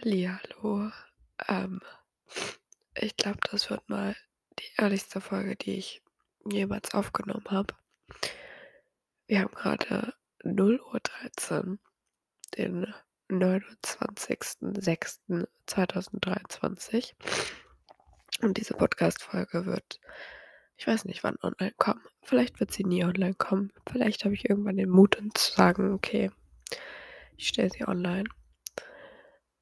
Hallihallo. Ähm, ich glaube, das wird mal die ehrlichste Folge, die ich jemals aufgenommen habe. Wir haben gerade 0:13 den 29.06.2023. Und diese Podcast-Folge wird ich weiß nicht, wann online kommen. Vielleicht wird sie nie online kommen. Vielleicht habe ich irgendwann den Mut, dann zu sagen: „Okay, ich stelle sie online.“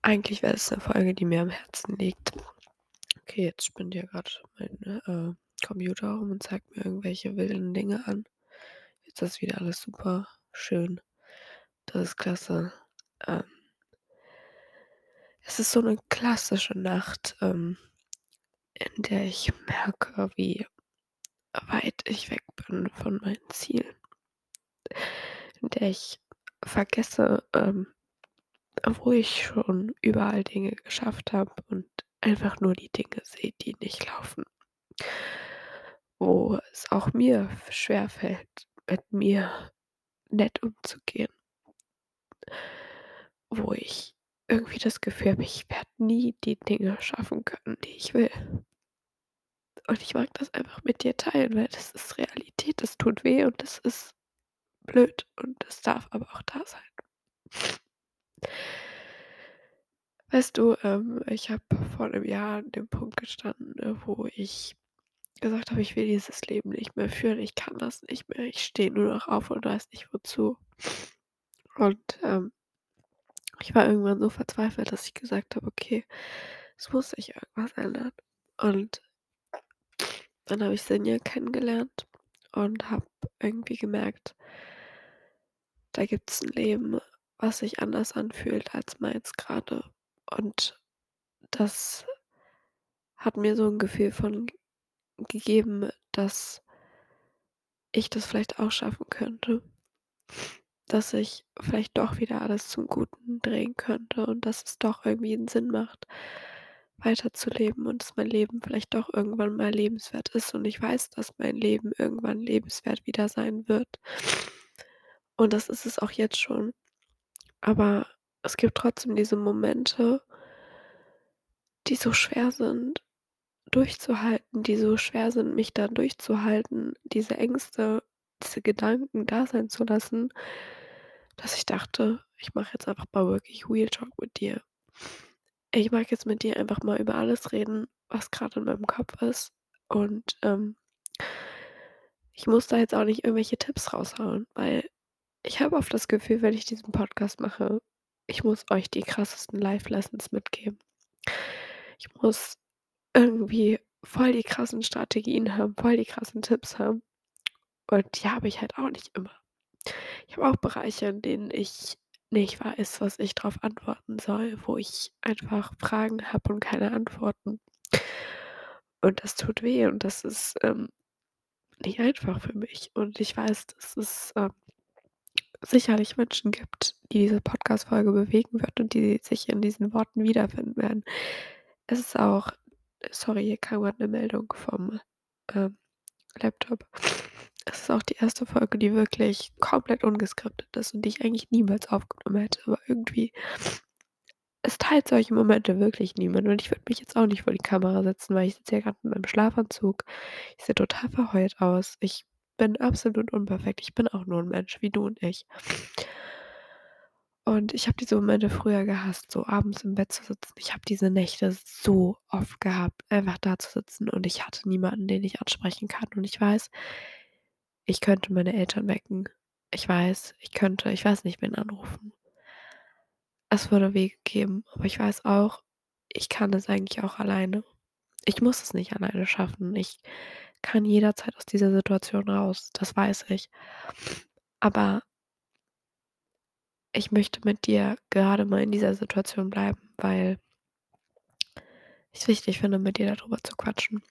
Eigentlich wäre es 'ne Folge, die mir am Herzen liegt. Okay, jetzt spinnt hier grad mein, äh, Computer rum und zeigt mir irgendwelche wilden Dinge an. Jetzt ist wieder alles super schön. Das ist klasse. Ähm es ist so 'ne klassische Nacht, ähm, in der ich merke, wie weit ich weg bin von meinen Zielen. In der ich vergesse, ähm, wo ich schon überall Dinge geschafft habe und einfach nur die Dinge sehe, die nicht laufen. Wo es auch mir schwerfällt, mit mir nett umzugehen. Wo ich irgendwie das Gefühl habe, ich werde nie die Dinge schaffen können, die ich will. Und ich mag das einfach mit dir teilen, weil das ist Realität, das tut weh und das ist blöd und das darf aber auch da sein. Weißt du, ähm, ich habe vor 'nem Jahr an dem Punkt gestanden, ne, wo ich gesagt habe: „Ich will dieses Leben nicht mehr führen. Ich kann das nicht mehr. Ich stehe nur noch auf und weiß nicht wozu.“ Und, ähm ich war irgendwann so verzweifelt, dass ich gesagt habe: „Okay, es muss sich irgendwas ändern.“ Und dann habe ich Sinja kennengelernt und habe irgendwie gemerkt da gibt's 'n Leben, was sich anders anfühlt als meins grade. Und das hat mir so 'n Gefühl von gegeben, dass ich das vielleicht auch schaffen könnte. Dass ich vielleicht doch wieder alles zum Guten drehen könnte und dass es doch irgendwie 'n Sinn macht, weiterzuleben und dass mein Leben vielleicht doch irgendwann mal lebenswert ist und ich weiß, dass mein Leben irgendwann lebenswert wieder sein wird. Und das ist es auch jetzt schon. Aber es gibt trotzdem diese Momente die so schwer sind durchzuhalten, die so schwer sind, mich da durchzuhalten, diese Ängste, diese Gedanken da sein zu lassen, dass ich dachte, ich mache jetzt einfach mal wirklich Real Talk mit dir. Ich mag jetzt mit dir einfach mal über alles reden, was grad in meinem Kopf ist und, ähm ich muss da jetzt auch nicht irgendwelche Tipps raushauen, weil ich habe oft das Gefühl, wenn ich diesen Podcast mache, ich muss euch die krassesten Life Lessons mitgeben. Ich muss irgendwie voll die krassen Strategien haben, voll die krassen Tipps haben. Und die habe ich halt auch nicht immer. Ich habe auch Bereiche, in denen ich nicht weiß, was ich drauf antworten soll, wo ich einfach Fragen habe und keine Antworten. Und das tut weh und das ist, ähm, nicht einfach für mich. Und ich weiß, dass es, ähm, sicherlich Menschen gibt, die diese Podcast-Folge bewegen wird und die sich in diesen Worten wiederfinden werden. Es ist auch sorry, hier kam grad 'ne Meldung vom, ähm, Laptop. Es ist auch die 1. Folge, die wirklich komplett ungeskriptet ist und die ich eigentlich niemals aufgenommen hätte, aber irgendwie es teilt solche Momente wirklich niemand und ich würde mich jetzt auch nicht vor die Kamera setzen, weil ich sitze hier grad in meinem Schlafanzug. Ich sehe total verheult aus. Ich bin absolut unperfekt. Ich bin auch nur 'n Mensch wie du und ich. Und ich habe diese Momente früher gehasst, so abends im Bett zu sitzen. Ich habe diese Nächte so oft gehabt, einfach da zu sitzen und ich hatte niemanden, den ich ansprechen kann. Und ich weiß ich könnte meine Eltern wecken. Ich weiß, ich könnte ich weiß nicht, wen anrufen. Es würde Wege geben, aber ich weiß auch, ich kann es eigentlich auch alleine. Ich muss es nicht alleine schaffen. Ich kann jederzeit aus dieser Situation raus, das weiß ich. Aber ich möchte mit dir gerade mal in dieser Situation bleiben, weil ich's wichtig finde, mit dir da drüber zu quatschen.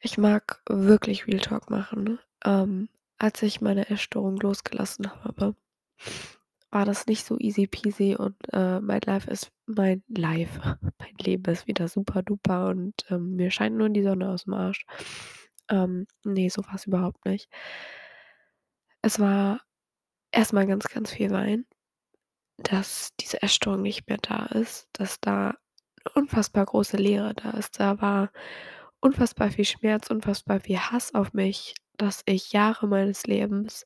Ich mag wirklich Real Talk machen, ne? Ähm, als ich meine Essstörung losgelassen habe, war das nicht so easy peasy und, äh, mein Life ist mein Life mein Leben ist wieder super duper und, ähm, mir scheint nur die Sonne aus'm Arsch. Ähm, ne, so war's überhaupt nicht. Es war erst mal ganz, ganz viel Weinen. dass diese Essstörung nicht mehr da ist, dass da unfassbar große Leere da ist. Da war unfassbar viel Schmerz, unfassbar viel Hass auf mich, dass ich Jahre meines Lebens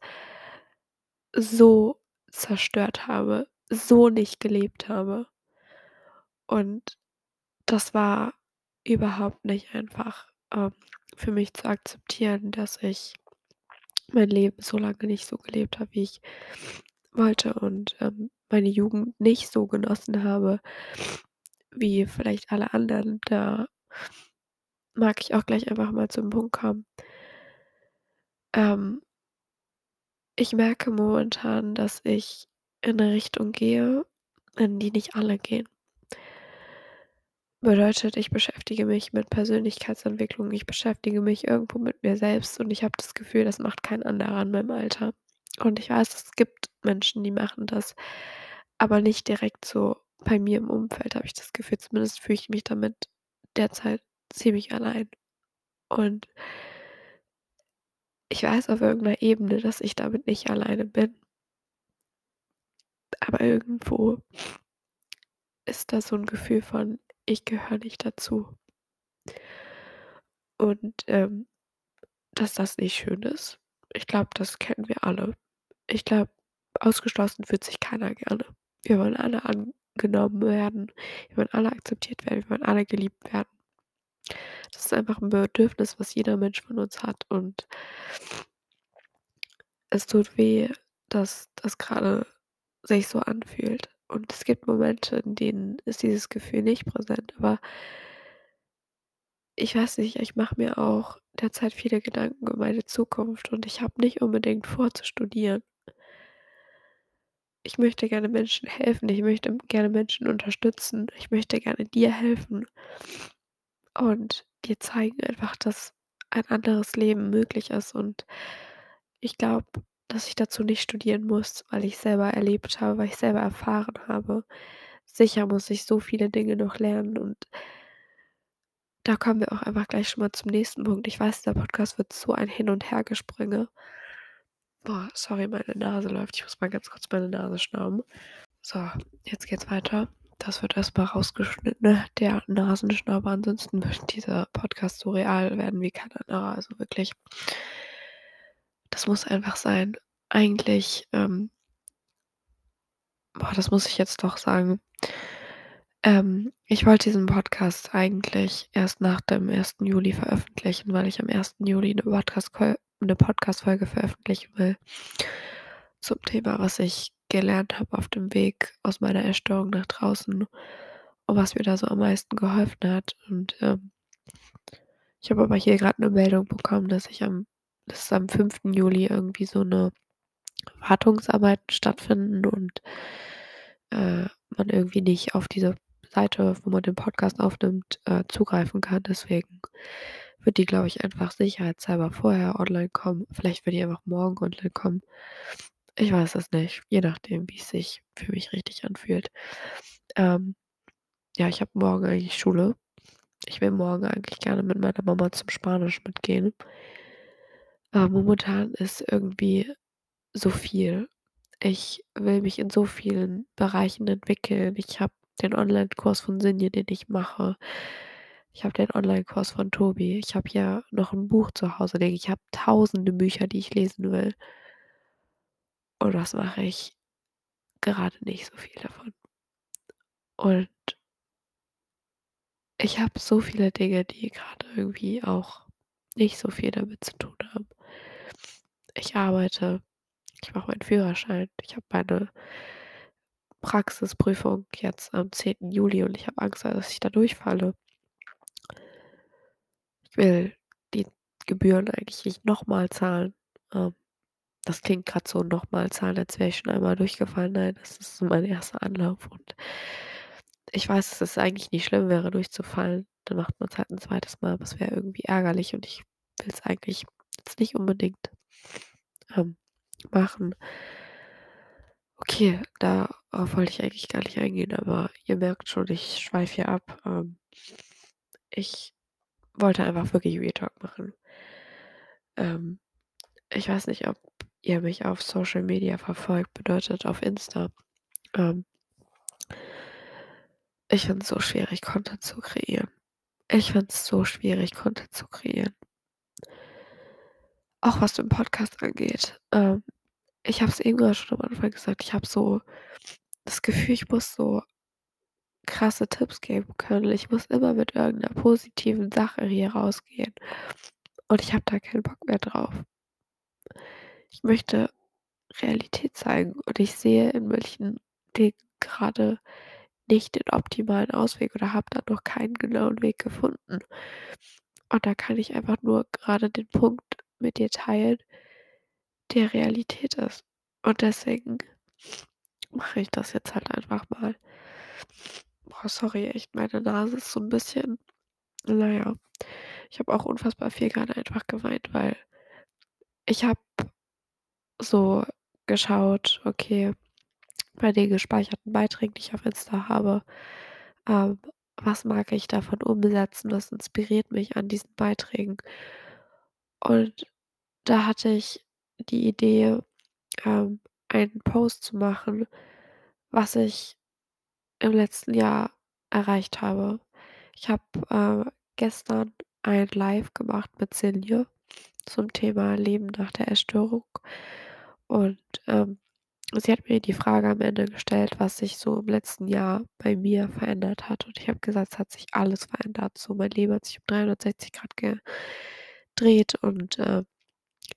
so zerstört habe, so nicht gelebt habe. Und das war überhaupt nicht einfach, ähm, für mich zu akzeptieren, dass ich mein Leben so lange nicht so gelebt habe, wie ich wollte und, ähm, meine Jugend nicht so genossen habe wie vielleicht alle anderen. Da mag ich auch gleich einfach mal zum Punkt kommen. Ähm ich merke momentan, dass ich in 'ne Richtung gehe, in die nicht alle gehen. Bedeutet, ich beschäftige mich mit Persönlichkeitsentwicklung, ich beschäftige mich irgendwo mit mir selbst und ich habe das Gefühl, das macht kein anderer in meinem Alter. Und ich weiß, es gibt Menschen, die machen das, aber nicht direkt so bei mir im Umfeld, habe ich das Gefühl. Zumindest fühle ich mich damit derzeit ziemlich allein. Und ich weiß auf irgend 'ner Ebene, dass ich damit nicht alleine bin. Aber irgendwo ist da so 'n Gefühl von: „Ich gehöre nicht dazu.“ Und, ähm, dass das nicht schön ist. Ich glaube, das kennen wir alle. Ich glaube, ausgeschlossen fühlt sich keiner gerne. Wir wollen alle angenommen werden. Wir wollen alle akzeptiert werden. Wir wollen alle geliebt werden. Das ist einfach 'n Bedürfnis, was jeder Mensch von uns hat und es tut weh, dass das grade sich so anfühlt. Und es gibt Momente, in denen ist dieses Gefühl nicht präsent, aber ich weiß nicht, ich mache mir auch derzeit viele Gedanken um meine Zukunft und ich habe nicht unbedingt vor zu studieren. Ich möchte gerne Menschen helfen. Ich möchte gerne Menschen unterstützen. Ich möchte gerne dir helfen und dir zeigen einfach, dass ein anderes Leben möglich ist. Und ich glaube, dass ich dazu nicht studieren muss, weil ich selber erlebt habe, weil ich selber erfahren habe. Sicher muss ich so viele Dinge noch lernen und da kommen wir auch einfach gleich schon mal zum nächsten Punkt. Ich weiß, der Podcast wird so ein Hin und Hergespringe. Boah, sorry, meine Nase läuft. Ich muss mal ganz kurz meine Nase schnauben. So, jetzt geht's weiter. Das wird erst mal rausgeschnitten, ne, der Nasenschnauber. Ansonsten wird dieser Podcast so real werden wie kein anderer. Also wirklich das muss einfach sein. Eigentlich, ähm boah, das muss ich jetzt doch sagen. Ähm, ich wollte diesen Podcast eigentlich erst nach dem 1. Juli veröffentlichen, weil ich am 1. Juli 'ne Podcast-Call 'ne Podcast-Folge veröffentlichen will zum Thema, was ich gelernt habe auf dem Weg aus meiner Essstörung nach draußen und was mir da so am meisten geholfen hat. Und, ähm ich habe aber hier grad 'ne Meldung bekommen, dass ich am dass am 5. Juli irgendwie so 'ne Wartungsarbeiten stattfinden und, äh, man irgendwie nicht auf diese Seite, wo man den Podcast aufnimmt, äh, zugreifen kann. Deswegen wird die, glaube ich, einfach sicherheitshalber vorher online kommen. Vielleicht wird die einfach morgen online kommen. Ich weiß es nicht, je nachdem, wie's sich für mich richtig anfühlt. Ähm, ja, ich habe morgen eigentlich Schule. Ich will morgen eigentlich gerne mit meiner Mama zum Spanisch mitgehen. Aber momentan ist irgendwie so viel. Ich will mich in so vielen Bereichen entwickeln. Ich habe den Onlinekurs von Sinja, den ich mache. Ich habe den Onlinekurs von Tobi. Ich habe hier noch 'n Buch zu Hause liegen. Ich habe tausende Bücher, die ich lesen will. Und was mache ich? Gerade nicht so viel davon. Und ich habe so viele Dinge, die grade irgendwie auch nicht so viel damit zu tun haben. Ich arbeite, ich mache meinen Führerschein, ich habe meine Praxisprüfung jetzt am 10. Juli und ich habe Angst, dass ich da durchfalle. Ich will die Gebühren eigentlich nicht noch mal zahlen. Ähm, das klingt grad so noch mal zahlen, als wäre ich schon einmal durchgefallen. Nein, das ist so mein 1. Anlauf und ich weiß, dass es eigentlich nicht schlimm wäre, durchzufallen. Dann macht man's halt 'n 2. Mal, aber es wäre irgendwie ärgerlich und ich will's eigentlich jetzt nicht unbedingt, ähm, machen. Okay, darauf wollte ich eigentlich gar nicht eingehen, aber ihr merkt schon, ich schweife hier ab. Ähm, ich wollte einfach wirklich Real Talk machen. Ähm, ich weiß nicht, ob ihr mich auf Social Media verfolgt, bedeutet auf Insta. Ähm ich finde es so schwierig, Content zu kreieren. Ich finde es so schwierig, Content zu kreieren. Auch was den Podcast angeht. Ähm, ich habe es eben grad schon am Anfang gesagt, ich habe so das Gefühl, ich muss so krasse Tipps geben können. Ich muss immer mit irgend 'ner positiven Sache hier rausgehen und ich habe da keinen Bock mehr drauf. Ich möchte Realität zeigen und ich sehe in manchen Dingen grade nicht den optimalen Ausweg oder habe da noch keinen genauen Weg gefunden. Und da kann ich einfach nur grade den Punkt mit dir teilen der Realität ist. Und deswegen mache ich das jetzt halt einfach mal. Boah, sorry, echt, meine Nase ist so 'n bisschen na ja. Ich habe auch unfassbar viel grade einfach geweint, weil ich habe so geschaut, okay, bei den gespeicherten Beiträgen, die ich auf Insta habe, ähm, was mag ich davon umsetzen? Was inspiriert mich an diesen Beiträgen? Und da hatte ich die Idee, ähm, einen Post zu machen, was ich im letzten Jahr erreicht habe. Ich habe, äh, gestern ein Live gemacht mit Silje zum Thema Leben nach der Essstörung und, ähm, sie hat mir die Frage am Ende gestellt, was sich so im letzten Jahr bei mir verändert hat. Und ich habe gesagt, es hat sich alles verändert. So, mein Leben hat sich um 360 Grad gedreht und, äh,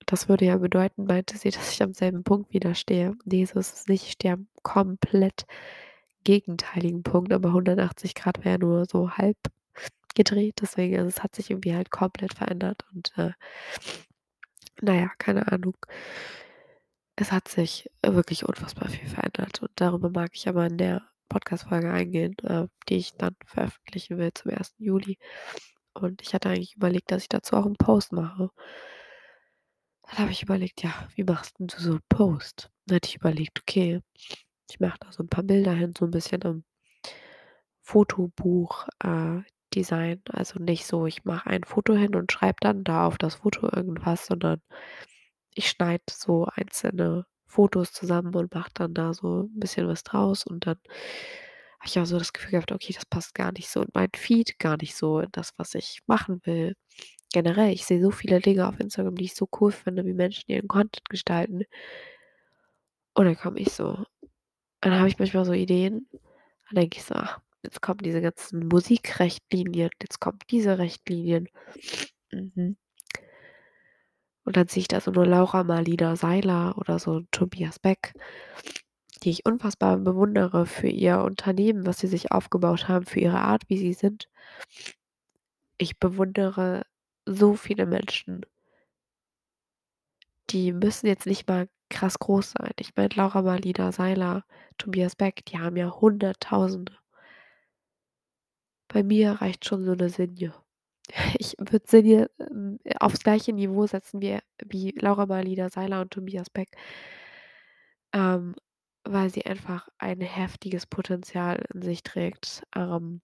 das würde ja bedeuten, meinte sie, dass ich am selben Punkt wieder stehe. Ne, so ist es nicht. Ich stehe am komplett gegenteiligen Punkt, aber 180 Grad wäre ja nur so halb gedreht, deswegen also, es hat sich irgendwie halt komplett verändert und, äh na ja, keine Ahnung. Es hat sich, äh, wirklich unfassbar viel verändert und darüber mag ich aber in der Podcast-Folge eingehen, äh, die ich dann veröffentlichen will zum 1. Juli. Und ich hatte eigentlich überlegt, dass ich dazu auch 'n Post mache. Dann habe ich überlegt: „Ja, wie machst 'n du so 'n Post?“ Dann hatte ich überlegt: „Okay, ich mache da so 'n paar Bilder hin, so 'n bisschen im Fotobuch äh, Design.“ Also, nicht so, ich mache ein Foto hin und schreibe dann da auf das Foto irgendwas, sondern ich schneide so einzelne Fotos zusammen und mache dann da so 'n bisschen was draus. Und dann habe ich auch so das Gefühl gehabt: „Okay, das passt gar nicht so in meinen Feed, gar nicht so in das, was ich machen will.“ Generell, ich sehe so viele Dinge auf Instagram, die ich so cool finde, wie Menschen ihren Content gestalten. Und dann komme ich so dann habe ich manchmal so Ideen, dann denke ich so: „Ach, jetzt kommen diese ganzen Musikrichtlinien, jetzt kommen diese Richtlinien.“ Mhm. Und dann sehe ich da so 'ne Laura Marlina Seiler oder so Tobias Beck, die ich unfassbar bewundere für ihr Unternehmen, was sie sich aufgebaut haben, für ihre Art, wie sie sind. Ich bewundere so viele Menschen. Die müssen jetzt nicht mal krass groß sein. Ich meine, Laura Marlina Seiler, Tobias Beck, die haben ja Hunderttausende. Bei mir reicht schon so 'ne Sinja. Ich würde Sinja, ähm, aufs gleiche Niveau setzen wie wie Laura Marlina Seiler und Tobias Beck. Ähm, weil sie einfach ein heftiges Potenzial in sich trägt. Ähm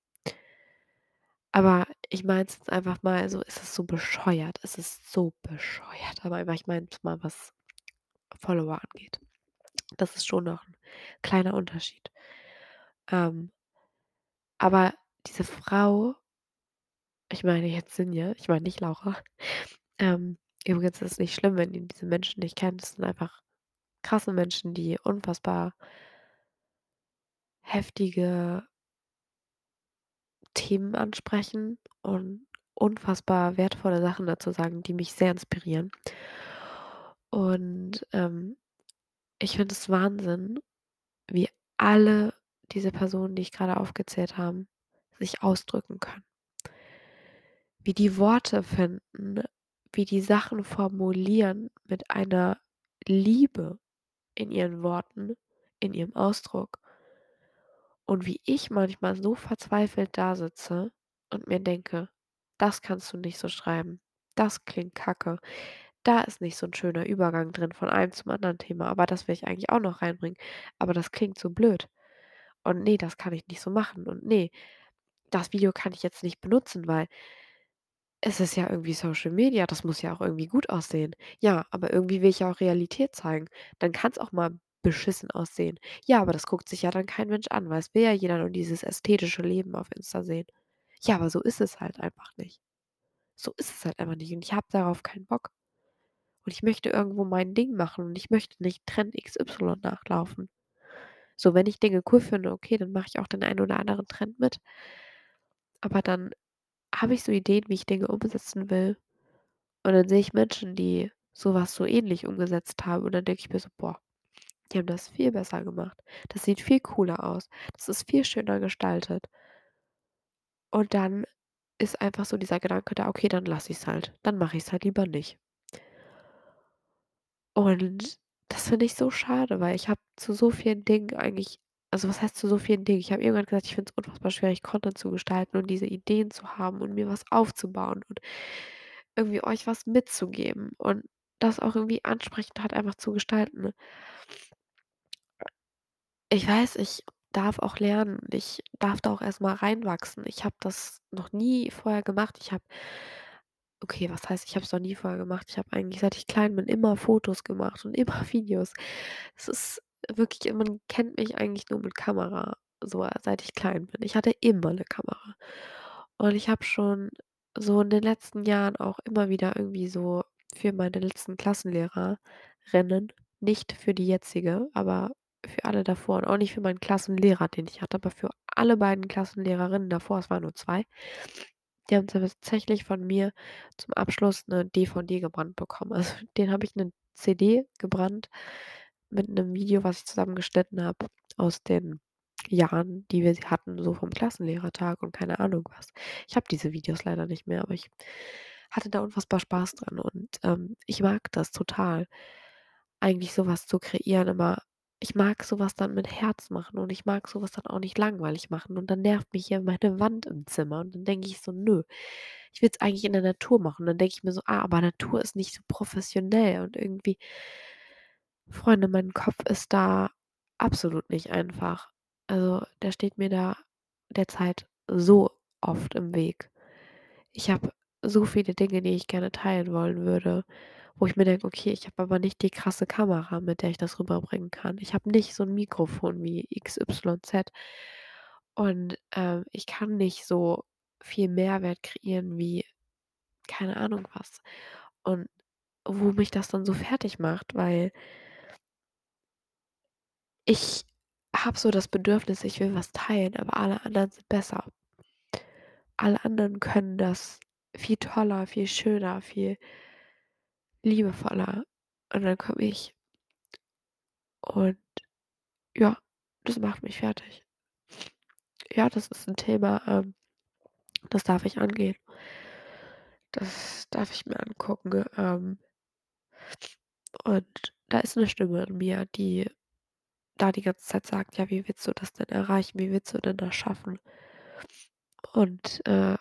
aber ich meine es jetzt einfach mal so, es ist so bescheuert. Es ist so bescheuert, aber ich meine jetzt mal, was Follower angeht. Das ist schon noch 'n kleiner Unterschied. Ähm aber diese Frau ich meine jetzt Sinja, ich meine nicht Laura. Ähm, übrigens ist es nicht schlimm, wenn ihr diese Menschen nicht kennt. Das sind einfach krasse Menschen, die unfassbar heftige Themen ansprechen und unfassbar wertvolle Sachen dazu sagen, die mich sehr inspirieren. Und, ähm, ich finde es Wahnsinn, wie alle diese Personen, die ich grade aufgezählt haben, sich ausdrücken können. Wie die Worte finden, wie die Sachen formulieren mit einer Liebe in ihren Worten, in ihrem Ausdruck. Und wie ich manchmal so verzweifelt dasitze und mir denke: „Das kannst du nicht so schreiben. Das klingt kacke. Da ist nicht so 'n schöner Übergang drin von einem zum anderen Thema, aber das will ich eigentlich auch noch reinbringen. Aber das klingt so blöd. Und ne, das kann ich nicht so machen. Und ne, das Video kann ich jetzt nicht benutzen, weil es ist ja irgendwie Social Media, das muss ja auch irgendwie gut aussehen. Ja, aber irgendwie will ich ja auch Realität zeigen. Dann kann's auch mal beschissen aussehen. Ja, aber das guckt sich ja dann kein Mensch an, weil es will ja jeder nur dieses ästhetische Leben auf Insta sehen. Ja, aber so ist es halt einfach nicht. So ist es halt einfach nicht und ich habe darauf keinen Bock. Und ich möchte irgendwo mein Ding machen und ich möchte nicht Trend XY nachlaufen. So, wenn ich Dinge cool finde, okay, dann mache ich auch den einen oder anderen Trend mit. Aber dann habe ich so Ideen, wie ich Dinge umsetzen will. Und dann sehe ich Menschen, die so was so ähnlich umgesetzt haben und dann denke ich mir so: „Boah, die haben das viel besser gemacht. Das sieht viel cooler aus. Das ist viel schöner gestaltet.“ Und dann ist einfach so dieser Gedanke da: „Okay, dann lasse ich's halt. Dann mache ich's halt lieber nicht.“ Und das finde ich so schade, weil ich habe zu so vielen Dingen eigentlich also, was heißt zu so vielen Dingen? Ich habe irgendwann gesagt, ich finde es unfassbar schwierig, Content zu gestalten und diese Ideen zu haben und mir was aufzubauen und irgendwie euch was mitzugeben und das auch irgendwie ansprechend halt einfach zu gestalten. Ich weiß, ich darf auch lernen. Ich darf da auch erst mal reinwachsen. Ich habe das noch nie vorher gemacht. Ich habe okay, was heißt, ich habe es noch nie vorher gemacht? Ich habe eigentlich, seit ich klein bin, immer Fotos gemacht und immer Videos. Es ist wirklich man kennt mich eigentlich nur mit Kamera, so seit ich klein bin. Ich hatte immer 'ne Kamera. Und ich habe schon so in den letzten Jahren auch immer wieder irgendwie so für meine letzten Klassenlehrerinnen, nicht für die jetzige, aber für alle davor und auch nicht für meinen Klassenlehrer, den ich hatte, aber für alle beiden Klassenlehrerinnen davor, es waren nur 2. Die haben tatsächlich von mir zum Abschluss 'ne DVD gebrannt bekommen. Also, denen habe ich 'ne CD gebrannt mit 'nem Video, was ich zusammengeschnitten habe aus den Jahren, die wir hatten, so vom Klassenlehrertag und keine Ahnung was. Ich habe diese Videos leider nicht mehr, aber ich hatte da unfassbar Spaß dran und, ähm, ich mag das total, eigentlich so was zu kreieren, aber ich mag so was dann mit Herz machen und ich mag so was dann auch nicht langweilig machen und dann nervt mich hier meine Wand im Zimmer und dann denke ich so: „Nö, ich will's eigentlich in der Natur machen.“ Dann denke ich mir so: „Ah, aber Natur ist nicht so professionell“ und irgendwie Freunde, mein Kopf ist da absolut nicht einfach. Also, der steht mir da derzeit so oft im Weg. Ich habe so viele Dinge, die ich gerne teilen wollen würde, wo ich mir denke: „Okay, ich habe aber nicht die krasse Kamera, mit der ich das rüberbringen kann. Ich habe nicht so 'n Mikrofon wie XYZ und, ähm, ich kann nicht so viel Mehrwert kreieren wie keine Ahnung was.“ Und wo mich das dann so fertigmacht, weil ich habe so das Bedürfnis, ich will was teilen, aber alle anderen sind besser. Alle anderen können das viel toller, viel schöner, viel liebevoller. Und dann komme ich und ja, das macht mich fertig. Ja, das ist 'n Thema, ähm, das darf ich angehen. Das darf ich mir angucken, ähm und da ist 'ne Stimme in mir, die da die ganze Zeit sagt: „Ja, wie willst du das denn erreichen? Wie willst du denn das schaffen?“ Und, äh,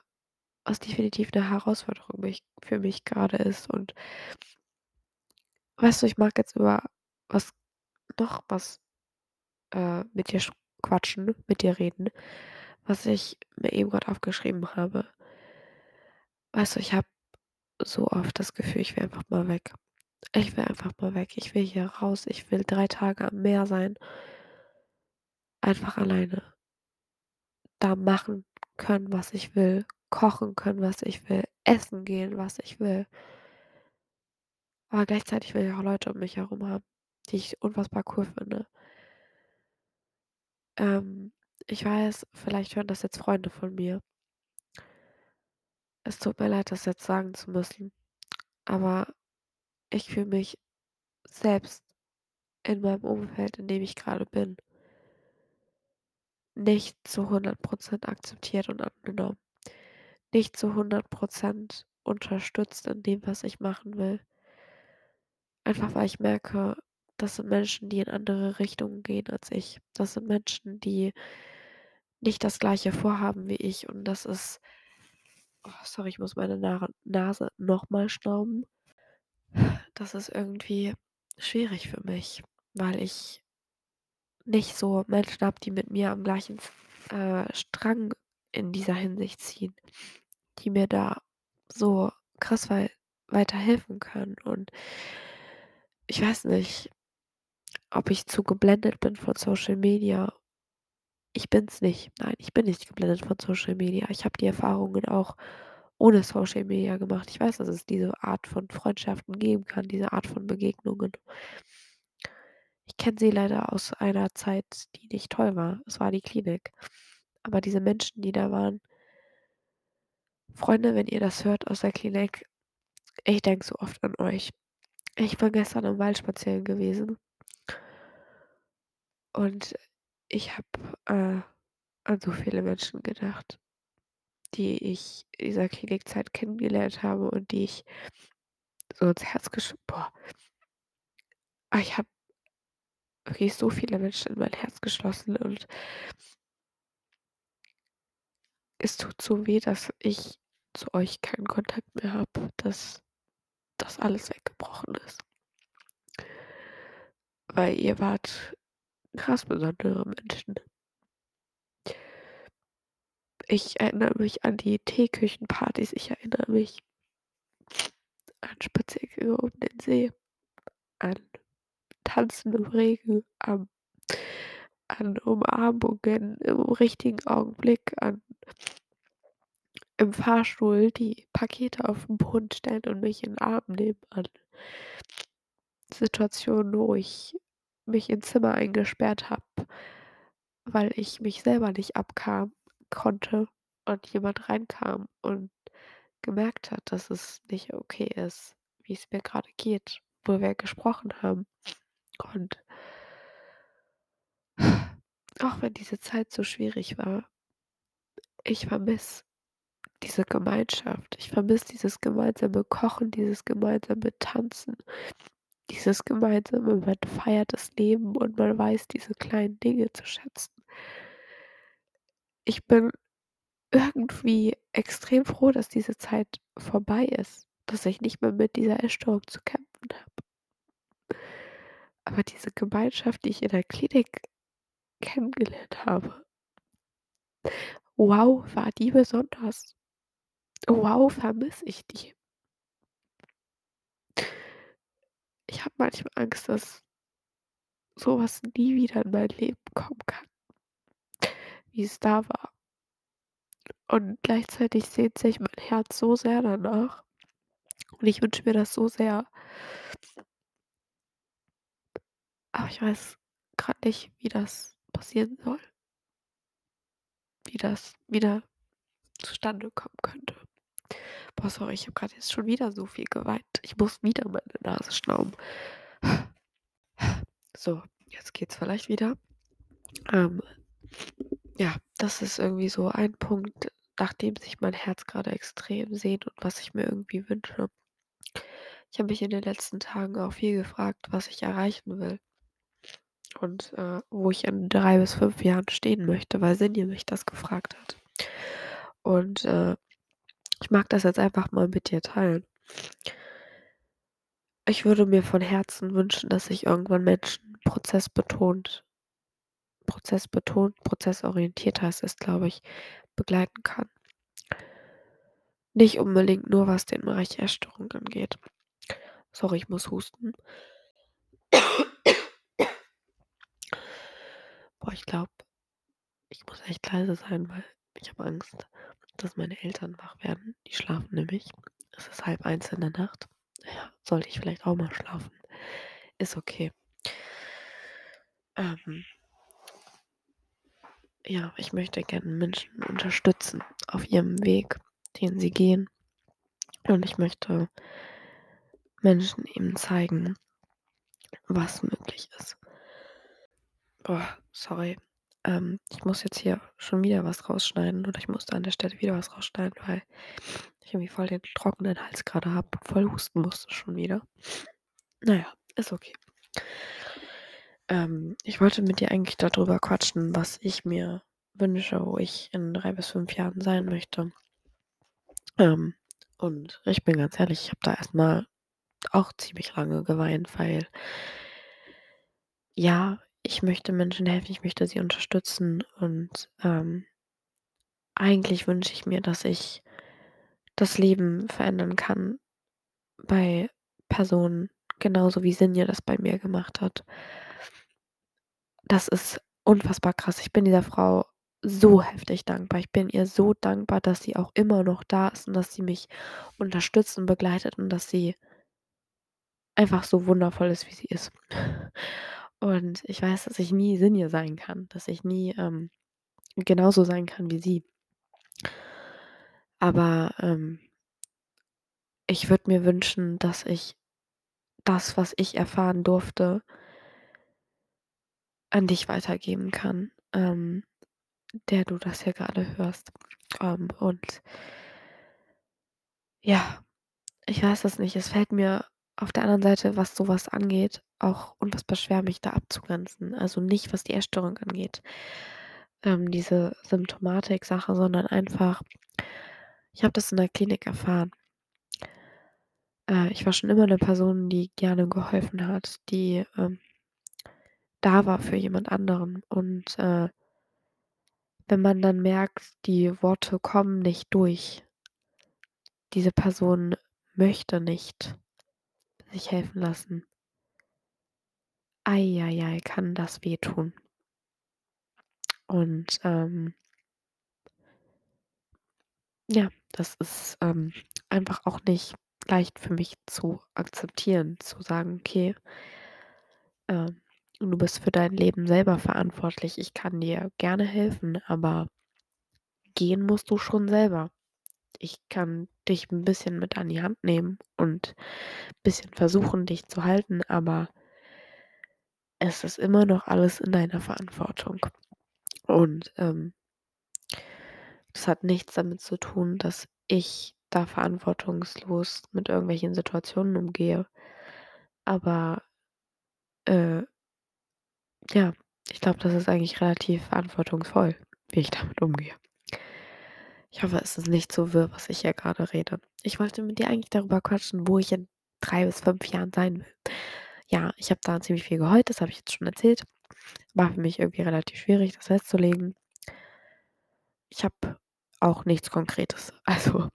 was definitiv 'ne Herausforderung mich für mich grade ist und weißt du, ich mag jetzt über was noch was, äh, mit dir sch quatschen, mit dir reden, was ich mir eben grad aufgeschrieben habe. Weißt du, ich habe so oft das Gefühl, ich will einfach mal weg. Ich will einfach mal weg. Ich will hier raus. Ich will 3 Tage am Meer sein. Einfach alleine. Da machen können, was ich will, kochen können, was ich will, essen gehen, was ich will. Aber gleichzeitig will ich auch Leute um mich herum haben, die ich unfassbar cool finde. Ähm, ich weiß, vielleicht hören das jetzt Freunde von mir. Es tut mir leid, das jetzt sagen zu müssen, aber ich fühle mich selbst in meinem Umfeld, in dem ich grade bin nicht zu 100 % akzeptiert und angenommen. Nicht zu 100 % unterstützt in dem, was ich machen will. Einfach weil ich merke, das sind Menschen, die in andere Richtungen gehen als ich. Das sind Menschen, die nicht das Gleiche vorhaben wie ich und das ist oh, sorry, ich muss meine Nase noch mal schnauben. Das ist irgendwie schwierig für mich, weil ich nicht so Menschen habe, die mit mir am gleichen, äh, Strang in dieser Hinsicht ziehen, die mir da so krass wei weiterhelfen können und ich weiß nicht ob ich zu geblendet bin von Social Media. Ich bin's nicht. Nein, ich bin nicht geblendet von Social Media. Ich habe die Erfahrungen auch ohne Social Media gemacht. Ich weiß, dass es diese Art von Freundschaften geben kann, diese Art von Begegnungen. Ich kenne sie leider aus einer Zeit, die nicht toll war. Es war die Klinik. Aber diese Menschen, die da waren Freunde, wenn ihr das hört aus der Klinik, ich denke so oft an euch. Ich bin gestern im Wald spazieren gewesen. Und ich habe, äh, an so viele Menschen gedacht, die ich in dieser Klinikzeit kennengelernt habe und die ich so ins Herz gesch boah. Ah, ich habe wirklich so viele Menschen in mein Herz geschlossen und es tut so weh, dass ich zu euch keinen Kontakt mehr habe, dass das alles weggebrochen ist. Weil ihr wart krass besondere Menschen. Ich erinnere mich an die Teeküchenpartys. Ich erinnere mich an Spaziergänge um den See, an Tanzen im Regen, am an Umarmungen im richtigen Augenblick, an im Fahrstuhl die Pakete auf 'n Boden stellen und mich in 'n Arm nehmen, an Situationen, wo ich mich in Zimmer eingesperrt habe, weil ich mich selber nicht abkam konnte und jemand reinkam und gemerkt hat, dass es nicht okay ist, wie's mir grade geht, wo wir gesprochen haben. Und auch wenn diese Zeit so schwierig war ich vermisse diese Gemeinschaft. Ich vermisse dieses gemeinsame Kochen, dieses gemeinsame Tanzen, dieses gemeinsame man feiert das Leben und man weiß diese kleinen Dinge zu schätzen. Ich bin irgendwie extrem froh, dass diese Zeit vorbei ist, dass ich nicht mehr mit dieser Essstörung zu kämpfen habe. Aber diese Gemeinschaft, die ich in der Klinik kennengelernt habe wow, war die besonders. Wow, vermisse ich die. Ich habe manchmal Angst, dass so was nie wieder in mein Leben kommen kann wie es da war. Und gleichzeitig sehnt sich mein Herz so sehr danach. Und ich wünsche mir das so sehr. Aber ich weiß grad nicht, wie das passieren soll. Wie das wieder zustande kommen könnte. Boah, sorry, ich habe grad jetzt schon wieder so viel geweint. Ich muss wieder meine Nase schnauben. So, jetzt geht's vielleicht wieder. Ähm, ja, das ist irgendwie so ein Punkt, nach dem sich mein Herz grade extrem sehnt und was ich mir irgendwie wünsche. Ich habe mich in den letzten Tagen auch viel gefragt, was ich erreichen will. Und, äh, wo ich in 3 bis 5 Jahren stehen möchte, weil Sinja mich das gefragt hat. Und, äh, ich mag das jetzt einfach mal mit dir teilen. Ich würde mir von Herzen wünschen, dass ich irgendwann Menschen prozessbetont prozessbetont, prozessorientiert heißt es, glaube ich, begleiten kann. Nicht unbedingt nur, was den Bereich Essstörung angeht. Sorry, ich muss husten. Boah, ich glaube, ich muss echt leise sein, weil ich habe Angst, dass meine Eltern wach werden. Die schlafen nämlich. Es ist 0:30 in der Nacht. Ja, sollte ich vielleicht auch mal schlafen. Ist okay. Ähm ja, ich möchte gerne Menschen unterstützen auf ihrem Weg, den sie gehen. Und ich möchte Menschen eben zeigen was möglich ist. Oh, sorry. Ähm, ich muss jetzt hier schon wieder was rausschneiden oder ich musste an der Stelle wieder was rausschneiden, weil ich irgendwie voll den trockenen Hals grade habe, voll husten musste schon wieder. Na ja, ist okay. Ähm, ich wollte mit dir eigentlich da drüber quatschen, was ich mir wünsche, wo ich in 3 bis 5 Jahren sein möchte. Ähm, und ich bin ganz ehrlich, ich habe da erst mal auch ziemlich lange geweint, weil ja, ich möchte Menschen helfen, ich möchte sie unterstützen und, ähm eigentlich wünsche ich mir, dass ich das Leben verändern kann bei Personen, genauso wie Sinja das bei mir gemacht hat. Das ist unfassbar krass. Ich bin dieser Frau so heftig dankbar. Ich bin ihr so dankbar, dass sie auch immer noch da ist und dass sie mich unterstützt und begleitet und dass sie einfach so wundervoll ist, wie sie ist. Und ich weiß, dass ich nie Sinje sein kann, dass ich nie, ähm, genauso sein kann wie sie. Aber, ähm ich würde mir wünschen, dass ich das, was ich erfahren durfte an dich weitergeben kann, ähm, der du das hier grade hörst. Ähm, und ja, ich weiß es nicht. Es fällt mir auf der anderen Seite, was so was angeht, auch unfassbar schwer, mich da abzugrenzen. Also, nicht, was die Essstörung angeht, ähm, diese Symptomatik-Sache, sondern einfach ich habe das in der Klinik erfahren. Äh, ich war schon immer 'ne Person, die gerne geholfen hat, die, ähm da war für jemand anderen und, äh wenn man dann merkt, die Worte kommen nicht durch diese Person möchte nicht sich helfen lassen ei, ei, ei, kann das wehtun. Und, ähm ja, das ist, ähm, einfach auch nicht leicht für mich zu akzeptieren, zu sagen: „Okay“ „ähm, du bist für dein Leben selber verantwortlich. Ich kann dir gerne helfen, aber gehen musst du schon selber. Ich kann dich 'n bisschen mit an die Hand nehmen und bisschen versuchen, dich zu halten, aber es ist immer noch alles in deiner Verantwortung.“ Und, ähm das hat nichts damit zu tun, dass ich da verantwortungslos mit irgendwelchen Situationen umgehe. Aber äh ja, ich glaube, das ist eigentlich relativ verantwortungsvoll, wie ich damit umgehe. Ich hoffe, es ist nicht zu wirr, was ich hier grade rede. Ich wollte mit dir eigentlich darüber quatschen, wo ich in 3 bis 5 Jahren sein will. Ja, ich habe da ziemlich viel geheult, das habe ich jetzt schon erzählt. War für mich irgendwie relativ schwierig, das festzulegen. Ich habe auch nichts Konkretes. Also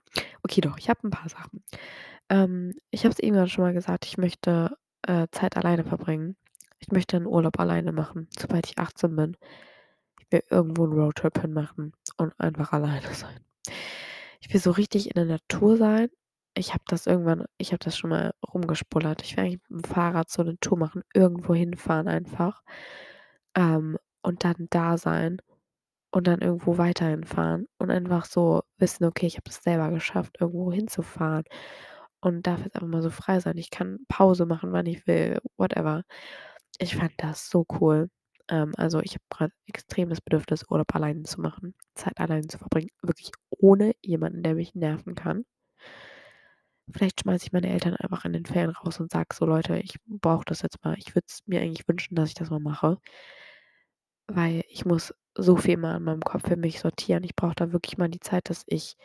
okay, doch, ich habe 'n paar Sachen. Ähm, ich habe es irgendwann schon mal gesagt, ich möchte, äh, Zeit alleine verbringen. Ich möchte 'n Urlaub alleine machen, sobald ich 18 bin. Ich will irgendwo 'n Roadtrip hin machen und einfach alleine sein. Ich will so richtig in der Natur sein. Ich habe das irgendwann ich habe das schon mal rumgesponnert. Ich will eigentlich mit'm Fahrrad so 'ne Tour machen, irgendwo hinfahren einfach, ähm, und dann da sein und dann irgendwo weiterhin fahren und einfach so wissen: „Okay, ich habe das selber geschafft, irgendwo hinzufahren und darf jetzt einfach mal so frei sein. Ich kann Pause machen, wann ich will, whatever.“ Ich fände das so cool. Ähm, also, ich habe grad extrem das Bedürfnis, Urlaub alleine zu machen, Zeit alleine zu verbringen, wirklich ohne jemanden, der mich nerven kann. Vielleicht schmeiße ich meine Eltern einfach in den Ferien raus und sage so: „Leute, ich brauche das jetzt mal. Ich würde es mir eigentlich wünschen, dass ich das mal mache.“ Weil ich muss so viel mal in meinem Kopf für mich sortieren. Ich brauche da wirklich mal die Zeit, dass ich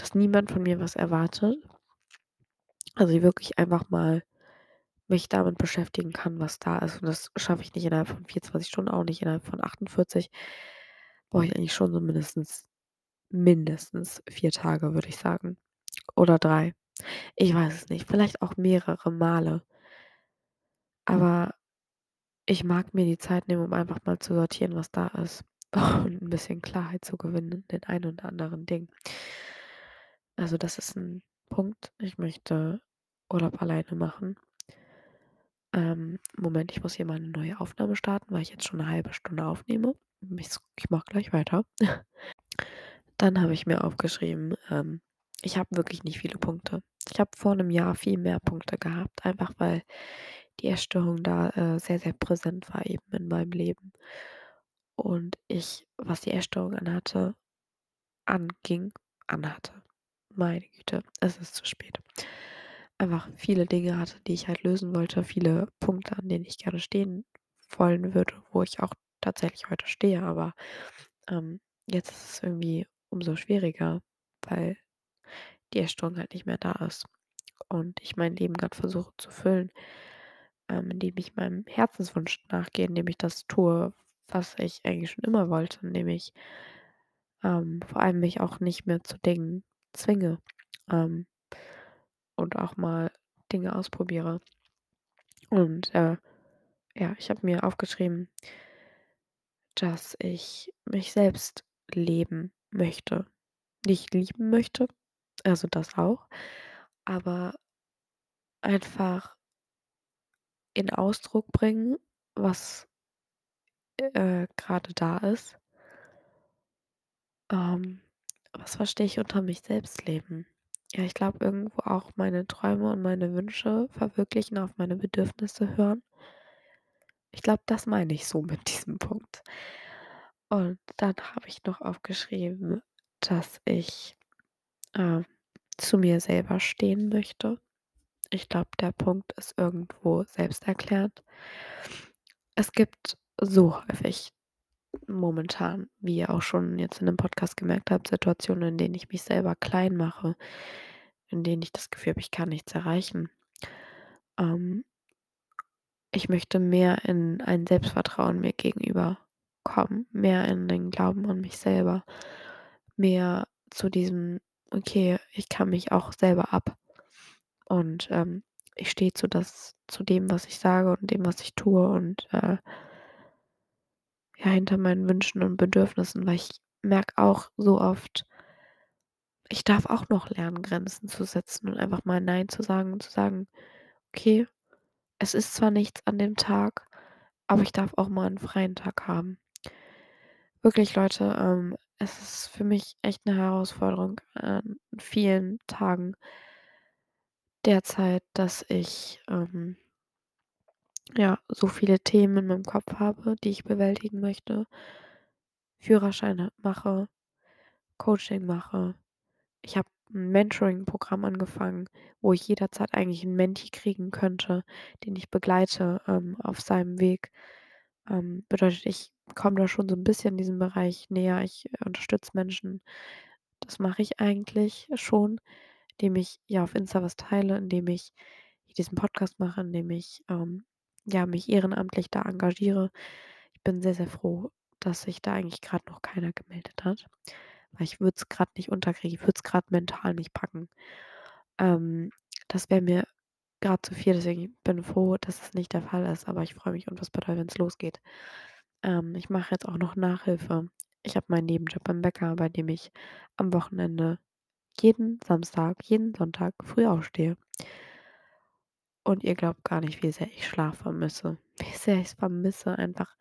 dass niemand von mir was erwartet. Also, ich wirklich einfach mal mich damit beschäftigen kann, was da ist. Und das schaffe ich nicht innerhalb von 24 Stunden, auch nicht innerhalb von 48. Brauche ich eigentlich schon so mindestens mindestens 4 Tage, würde ich sagen. Oder 3. Ich weiß es nicht, vielleicht auch mehrere Male. Aber ich mag mir die Zeit nehmen, um einfach mal zu sortieren, was da ist und 'n bisschen Klarheit zu gewinnen in den ein oder anderen Dingen. Also, das ist 'n Punkt. Ich möchte Urlaub alleine machen. Ähm, Moment, ich muss hier mal 'ne neue Aufnahme starten, weil ich jetzt schon 'ne 1/2 Stunde aufnehme. Ich ich mache gleich weiter. Dann habe ich mir aufgeschrieben, ähm, ich habe wirklich nicht viele Punkte. Ich habe vor 'nem Jahr viel mehr Punkte gehabt, einfach weil die Essstörung da, äh, sehr, sehr präsent war eben in meinem Leben. Und ich, was die Essstörung anhatte anging anhatte, meine Güte, es ist zu spät. Einfach viele Dinge hatte, die ich halt lösen wollte, viele Punkte, an denen ich gerne stehen wollen würde, wo ich auch tatsächlich heute stehe, aber, ähm, jetzt ist es irgendwie umso schwieriger, weil die Essstörung halt nicht mehr da ist und ich mein Leben grad versuche zu füllen, ähm, indem ich meinem Herzenswunsch nachgehe, indem ich das tue, was ich eigentlich schon immer wollte, nämlich ähm, vor allem mich auch nicht mehr zu Dingen zwinge, ähm, und auch mal Dinge ausprobiere. Und, äh Ja, ich habe mir aufgeschrieben dass ich mich selbst leben möchte. Nicht lieben möchte, also das auch, aber einfach in Ausdruck bringen, was äh, grade da ist. Ähm, was verstehe ich unter mich selbst leben? Ja, ich glaube irgendwo auch meine Träume und meine Wünsche verwirklichen, auf meine Bedürfnisse hören. Ich glaube, das meine ich so mit diesem Punkt. Und dann habe ich noch aufgeschrieben, dass ich, ähm, zu mir selber stehen möchte. Ich glaube, der Punkt ist irgendwo selbsterklärend. Es gibt so häufig momentan, wie ihr auch schon jetzt in dem Podcast gemerkt habt, Situationen, in denen ich mich selber klein mache, in denen ich das Gefühl habe, ich kann nichts erreichen. Ähm ich möchte mehr in ein Selbstvertrauen mir gegenüber kommen, mehr in den Glauben an mich selber, mehr zu diesem: „Okay, ich kann mich auch selber ab und, ähm, ich stehe zu zu dem, was ich sage und dem, was ich tue und, äh“ „ja, hinter meinen Wünschen und Bedürfnissen“, weil ich merke auch so oft ich darf auch noch lernen, Grenzen zu setzen und einfach mal „Nein“ zu sagen und zu sagen: „Okay, es ist zwar nichts an dem Tag, aber ich darf auch mal 'n freien Tag haben.“ Wirklich, Leute, ähm, es ist für mich echt 'ne Herausforderung an vielen Tagen derzeit, dass ich, ähm ja, so viele Themen in meinem Kopf habe, die ich bewältigen möchte. Führerschein mache, Coaching mache. Ich habe 'n Mentoring-Programm angefangen, wo ich jederzeit eigentlich 'n Menti kriegen könnte, den ich begleite, ähm, auf seinem Weg. Ähm, bedeutet, ich komme da schon so 'n bisschen in diesem Bereich näher. Ich unterstütze Menschen. Das mache ich eigentlich schon, indem ich, ja, auf Insta was teile, indem ich diesen Podcast mache, indem ich, ähm, ja, mich ehrenamtlich da engagiere. Ich bin sehr, sehr froh, dass sich da eigentlich grad noch keiner gemeldet hat, weil ich würde es grad nicht unterkriegen. Ich würde es grad mental nicht packen. Ähm, das wäre mir grad zu viel, deswegen ich bin froh, dass es nicht der Fall ist, aber ich freue mich unfassbar doll, wenn's losgeht. Ähm, ich mache jetzt auch noch Nachhilfe. Ich habe meinen Nebenjob beim Bäcker, bei dem ich am Wochenende jeden Samstag, jeden Sonntag früh aufstehe. Und ihr glaubt gar nicht, wie sehr ich Schlaf vermisse. Wie sehr ich's vermisse, einfach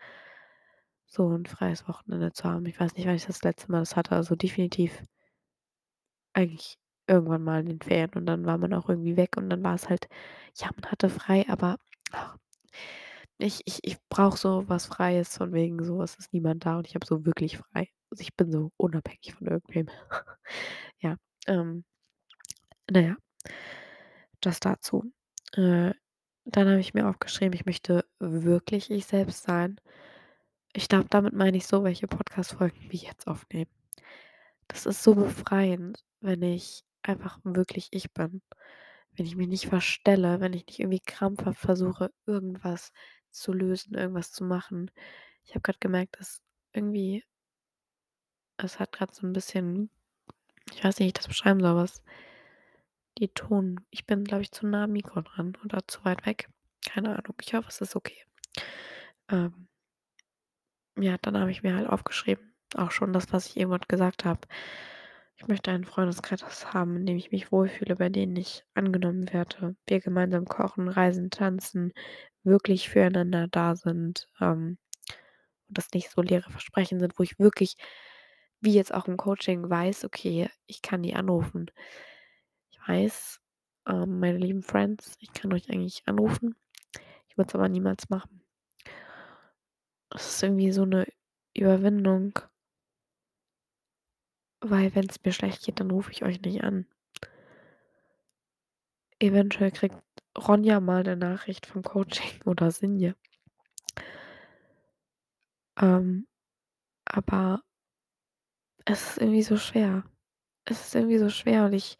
so 'n freies Wochenende zu haben. Ich weiß nicht, wann ich das letzte Mal das hatte, also definitiv eigentlich irgendwann mal in den Ferien und dann war man auch irgendwie weg und dann war's halt ja, man hatte frei, aber ich ich ich brauche so was Freies von wegen so, es ist niemand da und ich habe so wirklich frei. Also, ich bin so unabhängig von irgendwem. Ja, ähm, na ja. Das dazu. Äh, dann habe ich mir aufgeschrieben, ich möchte wirklich ich selbst sein. Ich glaube, damit meine ich so welche Podcast-Folgen wie jetzt aufnehmen. Das ist so befreiend, wenn ich einfach wirklich ich bin. Wenn ich mich nicht verstelle, wenn ich nicht irgendwie krampfhaft versuche, irgendwas zu lösen, irgendwas zu machen. Ich habe grad gemerkt, dass irgendwie es hat grad so 'n bisschen ich weiß nicht, wie ich das beschreiben soll, was die Ton ich bin, glaube ich, zu nah am Mikro dran oder zu weit weg. Keine Ahnung. Ich hoffe, es ist okay. Ähm ja, dann habe ich mir halt aufgeschrieben, auch schon das, was ich irgendwann gesagt habe. Ich möchte einen Freundeskreis haben, in dem ich mich wohlfühle, bei denen ich angenommen werde. Wir gemeinsam kochen, reisen, tanzen, wirklich füreinander da sind, ähm, und das nicht so leere Versprechen sind, wo ich wirklich, wie jetzt auch im Coaching weiß: „Okay, ich kann die anrufen.“ Ich weiß, ähm, meine lieben Friends, ich kann euch eigentlich anrufen. Ich würde es aber niemals machen. Es ist irgendwie so 'ne Überwindung weil wenn's mir schlecht geht, dann rufe ich euch nicht an. Eventuell kriegt Ronja mal 'ne Nachricht vom Coaching oder Sinje. Ähm, aber es ist irgendwie so schwer. Es ist irgendwie so schwer und ich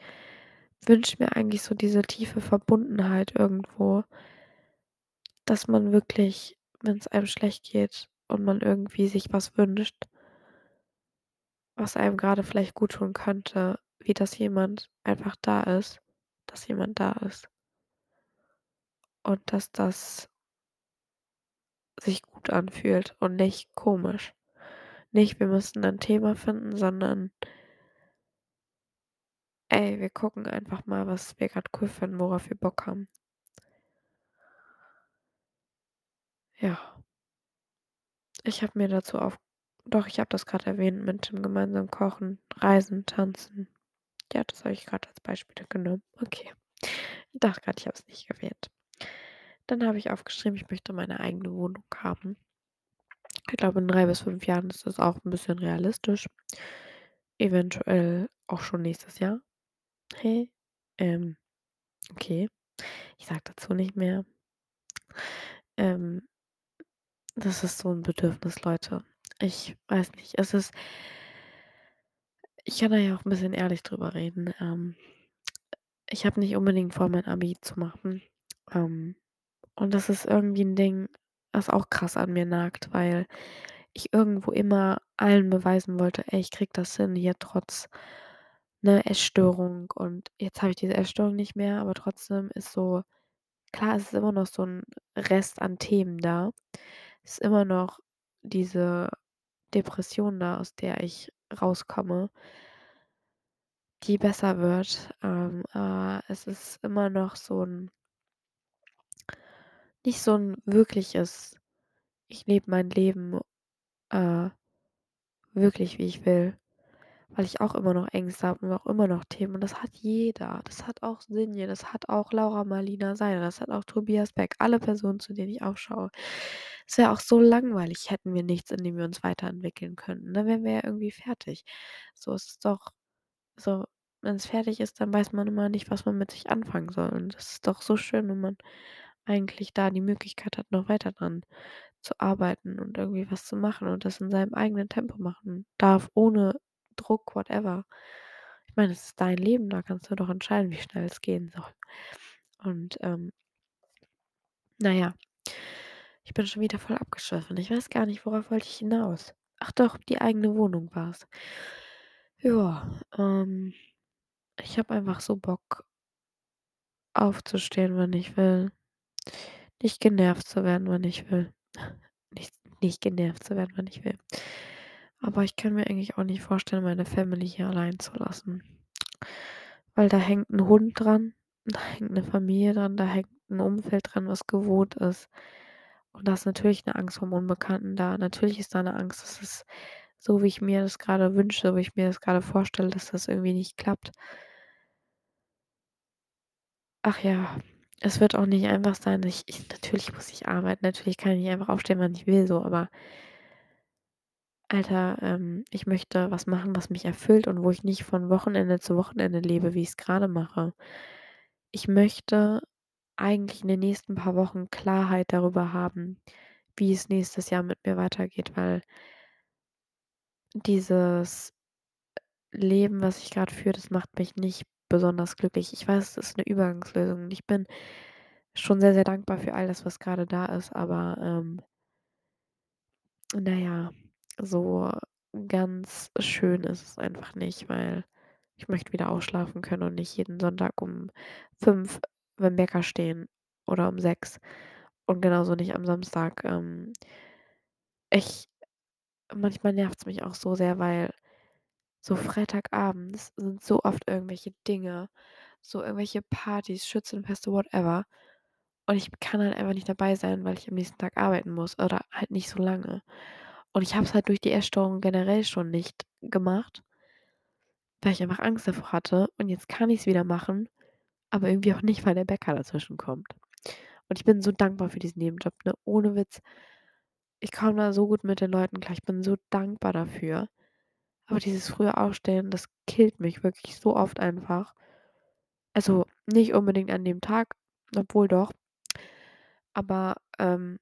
wünsche mir eigentlich so diese tiefe Verbundenheit irgendwo dass man wirklich, wenn's einem schlecht geht und man irgendwie sich was wünscht was einem grade vielleicht guttun könnte, wie dass jemand einfach da ist dass jemand da ist. Und dass das sich gut anfühlt und nicht komisch. Nicht, wir müssen 'nen Thema finden, sondern ey, wir gucken einfach mal, was wir grad cool finden, worauf wir Bock haben. Ja. Ich habe mir dazu auf doch, ich habe das grad erwähnt mit dem gemeinsamen Kochen, Reisen, Tanzen. Ja, das habe ich grad als Beispiele genommen. Okay. Ich dachte grad, ich habe es nicht erwähnt. Dann habe ich aufgeschrieben, ich möchte meine eigene Wohnung haben. Ich glaube, in 3 bis 5 Jahren ist das auch 'n bisschen realistisch. Eventuell auch schon nächstes Jahr. Hey, ähm, okay. Ich sage dazu nicht mehr. Ähm das ist so 'n Bedürfnis, Leute. Ich weiß nicht, es ist ich kann da ja auch 'n bisschen ehrlich drüber reden. Ähm, ich habe nicht unbedingt vor, mein Abi zu machen. Ähm, und das ist irgendwie 'n Ding, was auch krass an mir nagt, weil ich irgendwo immer allen beweisen wollte: „Ey, ich kriege das hin hier trotz, ne, Essstörung.“ Und jetzt habe ich diese Essstörung nicht mehr, aber trotzdem ist so klar, es ist immer noch so 'n Rest an Themen da. Es ist immer noch diese Depression da, aus der ich rauskomme die besser wird. Ähm, äh, es ist immer noch so 'n nicht so 'n wirkliches ich lebe mein Leben, äh, wirklich, wie ich will, weil ich auch immer noch Ängste habe und auch immer noch Themen und das hat jeder. Das hat auch Sinja, das hat auch Laura Marlina Seiler, das hat auch Tobias Beck, alle Personen, zu denen ich aufschaue. Es wäre auch so langweilig, hätten wir nichts, in dem wir uns weiterentwickeln könnten. Dann wären wir ja irgendwie fertig. So ist es doch so, wenn's fertig ist, dann weiß man immer nicht, was man mit sich anfangen soll. Und das ist doch so schön, wenn man eigentlich da die Möglichkeit hat, noch weiter dran zu arbeiten und irgendwie was zu machen und das in seinem eigenen Tempo machen darf, ohne Druck, whatever. Ich meine, es ist dein Leben, da kannst du doch entscheiden, wie schnell es gehen soll. Und, ähm na ja. Ich bin schon wieder voll abgeschwiffen. Ich weiß gar nicht, worauf wollte ich hinaus? Ach doch, die eigene Wohnung war's. Ja, ähm, ich habe einfach so Bock aufzustehen, wann ich will. Nicht genervt zu werden, wann ich will. Nicht nicht genervt zu werden, wann ich will. Aber ich kann mir eigentlich auch nicht vorstellen, meine Family hier allein zu lassen. Weil da hängt 'n Hund dran, da hängt 'ne Familie dran, da hängt 'n Umfeld dran, was gewohnt ist. Und da ist natürlich 'ne Angst vorm Unbekannten da. Natürlich ist da 'ne Angst, dass es so, wie ich mir das grade wünsche, wie ich mir das grade vorstelle, dass das irgendwie nicht klappt. Ach ja, es wird auch nicht einfach sein. Ich ich natürlich muss ich arbeiten, natürlich kann ich nicht einfach aufstehen, wann ich will so, aber Alter, ähm, ich möchte was machen, was mich erfüllt und wo ich nicht von Wochenende zu Wochenende lebe, wie ich's grade mache. Ich möchte eigentlich in den nächsten paar Wochen Klarheit darüber haben, wie es nächstes Jahr mit mir weitergeht, weil dieses Leben, was ich grad führe, das macht mich nicht besonders glücklich. Ich weiß, es ist 'ne Übergangslösung und ich bin schon sehr, sehr dankbar für all das, was grade da ist, aber, ähm na ja, so ganz schön ist es einfach nicht, weil ich möchte wieder ausschlafen können und nicht jeden Sonntag um 5 beim Bäcker stehen oder um 6 und genauso nicht am Samstag. Ähm ich manchmal nervt's mich auch so sehr, weil so Freitagabends sind so oft irgendwelche Dinge, so irgendwelche Partys, Schützenfeste, whatever. Und ich kann halt einfach nicht dabei sein, weil ich am nächsten Tag arbeiten muss oder halt nicht so lange. Und ich habe es halt durch die Essstörung generell schon nicht gemacht weil ich einfach Angst davor hatte und jetzt kann ich's wieder machen, aber irgendwie auch nicht, weil der Bäcker dazwischen kommt. Und ich bin so dankbar für diesen Nebenjob, ne? Ohne Witz. Ich komme da so gut mit den Leuten klar. Ich bin so dankbar dafür. Aber dieses frühe Aufstehen, das killt mich wirklich so oft einfach. Also, nicht unbedingt an dem Tag, obwohl doch. Aber, ähm,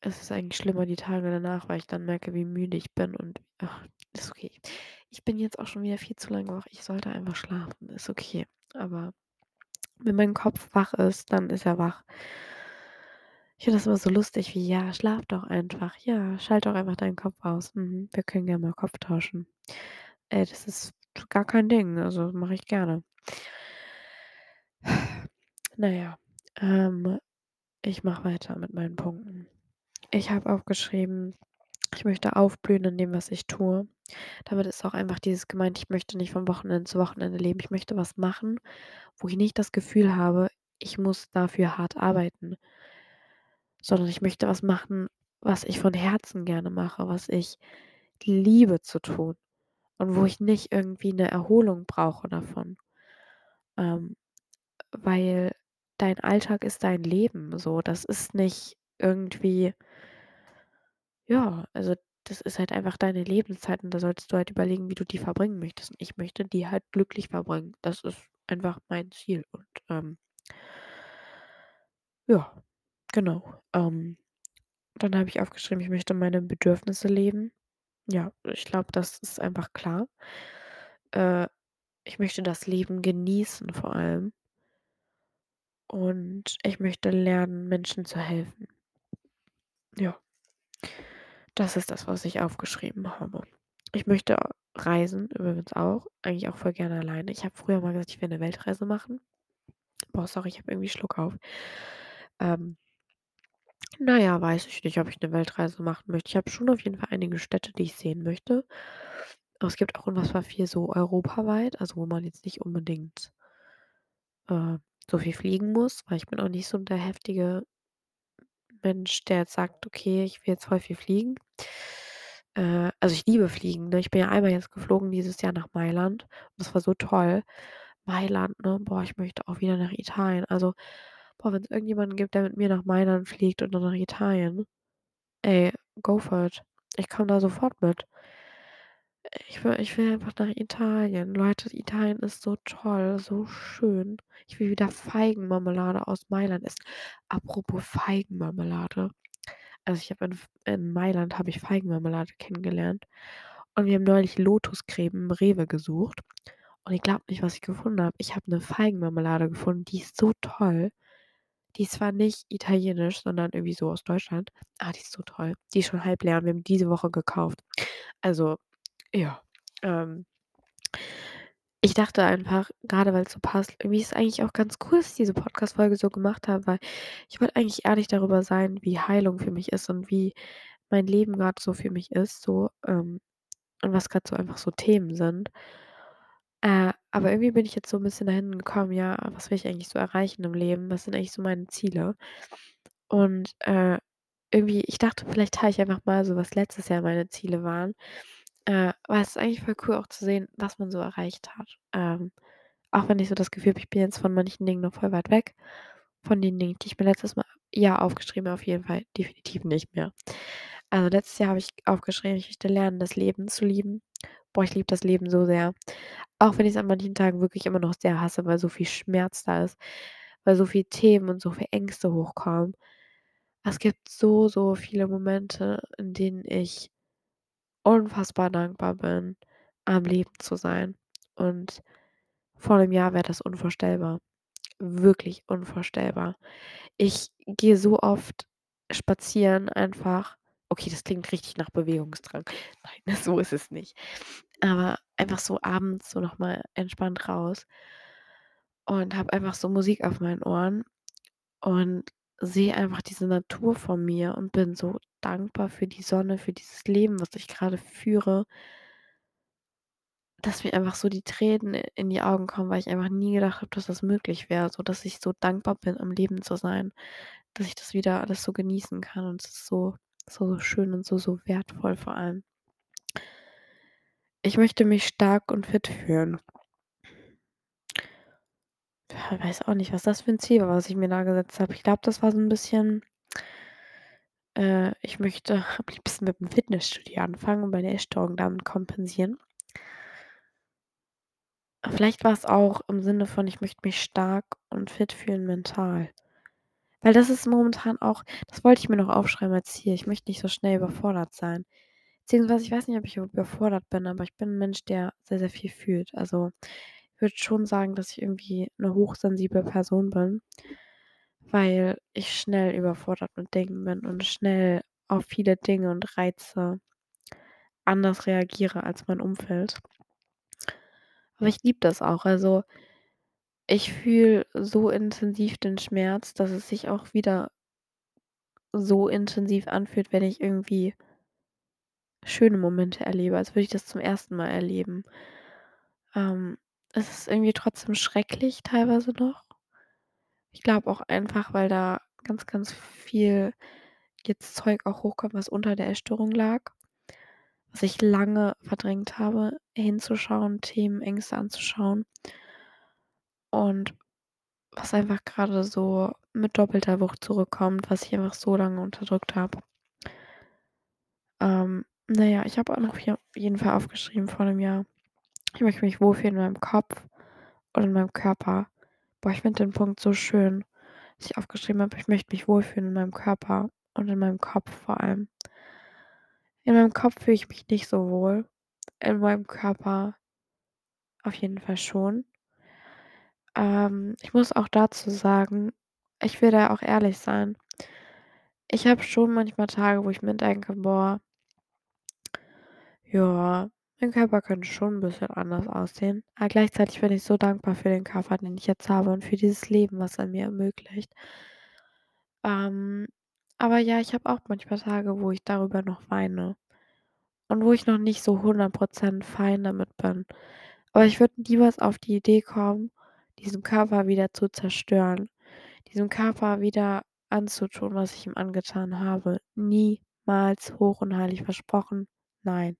es ist eigentlich schlimmer die Tage danach, weil ich dann merke, wie müde ich bin und ach, ist okay. Ich bin jetzt auch schon wieder viel zu lange wach. Ich sollte einfach schlafen, ist okay. Aber wenn mein Kopf wach ist, dann ist er wach. Ich finde das immer so lustig wie: „Ja, schlaf doch einfach. Ja, schalte doch einfach deinen Kopf aus. Mhm, wir können gerne mal Kopf tauschen.“ Äh, das ist gar kein Ding, also, mache ich gerne. Na ja, ähm, ich mache weiter mit meinen Punkten. Ich habe aufgeschrieben, ich möchte aufblühen in dem, was ich tue. Damit ist auch einfach dieses gemeint, ich möchte nicht von Wochenende zu Wochenende leben. Ich möchte was machen, wo ich nicht das Gefühl habe, ich muss dafür hart arbeiten. Sondern ich möchte was machen, was ich von Herzen gerne mache, was ich liebe zu tun und wo ich nicht irgendwie 'ne Erholung brauche davon. Ähm, weil dein Alltag ist dein Leben so. Das ist nicht irgendwie ja, also, das ist halt einfach deine Lebenszeit und da solltest du halt überlegen, wie du die verbringen möchtest. Und ich möchte die halt glücklich verbringen. Das ist einfach mein Ziel und, ähm ja, genau. Ähm, dann habe ich aufgeschrieben, ich möchte meine Bedürfnisse leben. Ja, ich glaube, das ist einfach klar. Äh, ich möchte das Leben genießen vor allem. Und ich möchte lernen, Menschen zu helfen. Ja. Das ist das, was ich aufgeschrieben habe. Ich möchte reisen, übrigens auch, eigentlich auch voll gerne alleine. Ich habe früher mal gesagt, ich will 'ne Weltreise machen. Boah, sorry, ich habe irgendwie Schluckauf. Ähm na ja, weiß ich nicht, ob ich 'ne Weltreise machen möchte. Ich habe schon auf jeden Fall einige Städte, die ich sehen möchte. Aber es gibt auch unfassbar viel so europaweit, also, wo man jetzt nicht unbedingt äh, so viel fliegen muss, weil ich bin auch nicht so der heftige Mensch, der jetzt sagt: „Okay, ich will jetzt viel fliegen.“ Äh, also, ich liebe Fliegen, ne? Ich bin ja einmal jetzt geflogen dieses Jahr nach Mailand und das war so toll. Mailand, ne? Boah, ich möchte auch wieder nach Italien. Also, boah, wenn's irgendjemanden gibt, der mit mir nach Mailand fliegt und dann nach Italien, ey, go for it. Ich komme da sofort mit. Ich will ich will einfach nach Italien. Leute, Italien ist so toll, so schön. Ich will wieder Feigenmarmelade aus Mailand essen. Apropos Feigenmarmelade. Also, ich habe in in Mailand habe ich Feigenmarmelade kennengelernt und wir haben neulich Lotuscreme im Rewe gesucht und ihr glaubt nicht, was ich gefunden habe. Ich habe 'ne Feigenmarmelade gefunden, die ist so toll. Die ist zwar nicht italienisch, sondern irgendwie so aus Deutschland, aber die ist so toll. Die ist schon halb leer und wir haben die diese Woche gekauft. Also, ja, ähm ich dachte einfach, grade weil's so passt irgendwie ist es eigentlich auch ganz cool, dass ich diese Podcast-Folge so gemacht habe, weil ich wollte eigentlich ehrlich darüber sein, wie Heilung für mich ist und wie mein Leben grad so für mich ist so, ähm, und was grad so einfach so Themen sind. Äh, aber irgendwie bin ich jetzt so 'n bisschen dahin gekommen, ja, was will ich eigentlich so erreichen im Leben? Was sind eigentlich so meine Ziele? Und, äh, irgendwie ich dachte, vielleicht teile ich einfach mal so, was letztes Jahr meine Ziele waren. Äh, aber es ist eigentlich voll cool auch zu sehen, was man so erreicht hat. Ähm, auch wenn ich so das Gefühl habe, ich bin jetzt von manchen Dingen noch voll weit weg, von den Dingen, die ich mir letztes Mal Jahr aufgeschrieben habe, auf jeden Fall definitiv nicht mehr. Also, letztes Jahr habe ich aufgeschrieben, ich möchte lernen, das Leben zu lieben. Boah, ich liebe das Leben so sehr. Auch wenn ich's an manchen Tagen wirklich immer noch sehr hasse, weil so viel Schmerz da ist, weil so viel Themen und so viel Ängste hochkommen. Es gibt so, so viele Momente, in denen ich unfassbar dankbar bin, am Leben zu sein. Und vor 'nem Jahr wäre das unvorstellbar. Wirklich unvorstellbar. Ich gehe so oft spazieren einfach okay, das klingt richtig nach Bewegungsdrang. Nein, so ist es nicht. Aber einfach so abends so noch mal entspannt raus und habe einfach so Musik auf meinen Ohren und sehe einfach diese Natur vor mir und bin so dankbar für die Sonne, für dieses Leben, was ich grade führe dass mir einfach so die Tränen in die Augen kommen, weil ich einfach nie gedacht habe, dass das möglich wäre, so dass ich so dankbar bin, am Leben zu sein, dass ich das wieder alles so genießen kann und es ist so so, so schön und so, so wertvoll vor allem. Ich möchte mich stark und fit fühlen. Ja, weiß auch nicht, was das für 'n Ziel war, was ich mir da gesetzt habe. Ich glaube, das war so 'n bisschen äh, ich möchte am liebsten mit 'm Fitnessstudio anfangen und meine Essstörung damit kompensieren. Vielleicht war's auch im Sinne von, ich möchte mich stark und fit fühlen mental. Weil das ist momentan auch das wollte ich mir noch aufschreiben als Ziel. Ich möchte nicht so schnell überfordert sein. Beziehungsweise ich weiß nicht, ob ich überfordert bin, aber ich bin 'n Mensch, der sehr, sehr viel fühlt. Also, ich würde schon sagen, dass ich irgendwie 'ne hochsensible Person bin, weil ich schnell überfordert mit Dingen bin und schnell auf viele Dinge und Reize anders reagiere als mein Umfeld. Aber ich liebe das auch. Also ich fühle so intensiv den Schmerz, dass es sich auch wieder so intensiv anfühlt, wenn ich irgendwie schöne Momente erlebe, als würde ich das zum ersten Mal erleben. Ähm, es ist irgendwie trotzdem schrecklich teilweise noch. Ich glaube auch einfach, weil da ganz, ganz viel jetzt Zeug auch hochkommt, was unter der Essstörung lag, was ich lange verdrängt habe, hinzuschauen, Themen, Ängste anzuschauen und was einfach grade so mit doppelter Wucht zurückkommt, was ich einfach so lange unterdrückt habe. Ähm, na ja, ich habe auch noch auf jeden Fall aufgeschrieben vor 'nem Jahr, ich möchte mich wohlfühlen in meinem Kopf und in meinem Körper. Boah, ich finde den Punkt so schön, dass ich aufgeschrieben habe: „Ich möchte mich wohlfühlen in meinem Körper und in meinem Kopf vor allem.“ In meinem Kopf fühle ich mich nicht so wohl, in meinem Körper auf jeden Fall schon. Ähm, ich muss auch dazu sagen, ich will da auch ehrlich sein. Ich habe schon manchmal Tage, wo ich mir denke: „Boah“ „ja, mein Körper könnte schon 'n bisschen anders aussehen.“ Aber gleichzeitig bin ich so dankbar für den Körper, den ich jetzt habe und für dieses Leben, was er mir ermöglicht. Ähm, aber ja, ich habe auch manchmal Tage, wo ich darüber noch weine und wo ich noch nicht so 100 % fein damit bin. Aber ich würde niemals auf die Idee kommen, diesen Körper wieder zu zerstören, diesem Körper wieder anzutun, was ich ihm angetan habe. Niemals, hoch und heilig versprochen, nein.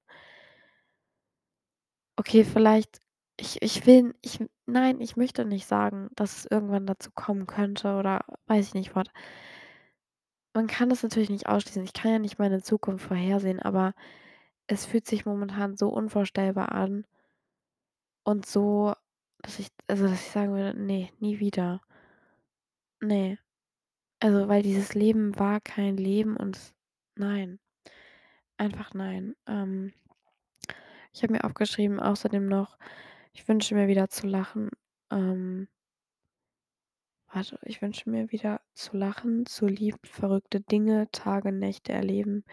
Okay, vielleicht ich ich will ich nein, ich möchte nicht sagen, dass es irgendwann dazu kommen könnte oder weiß ich nicht what. Man kann das natürlich nicht ausschließen. Ich kann ja nicht meine Zukunft vorhersehen, aber es fühlt sich momentan so unvorstellbar an und so, dass ich also, dass ich sagen würde: „Ne, nie wieder.“ Ne. Also, weil dieses Leben war kein Leben und nein, einfach nein. Ähm, ich habe mir aufgeschrieben außerdem noch, ich wünsche mir wieder zu lachen. Ähm warte, ich wünsche mir wieder zu lachen, zu lieben, verrückte Dinge, Tage, Nächte erleben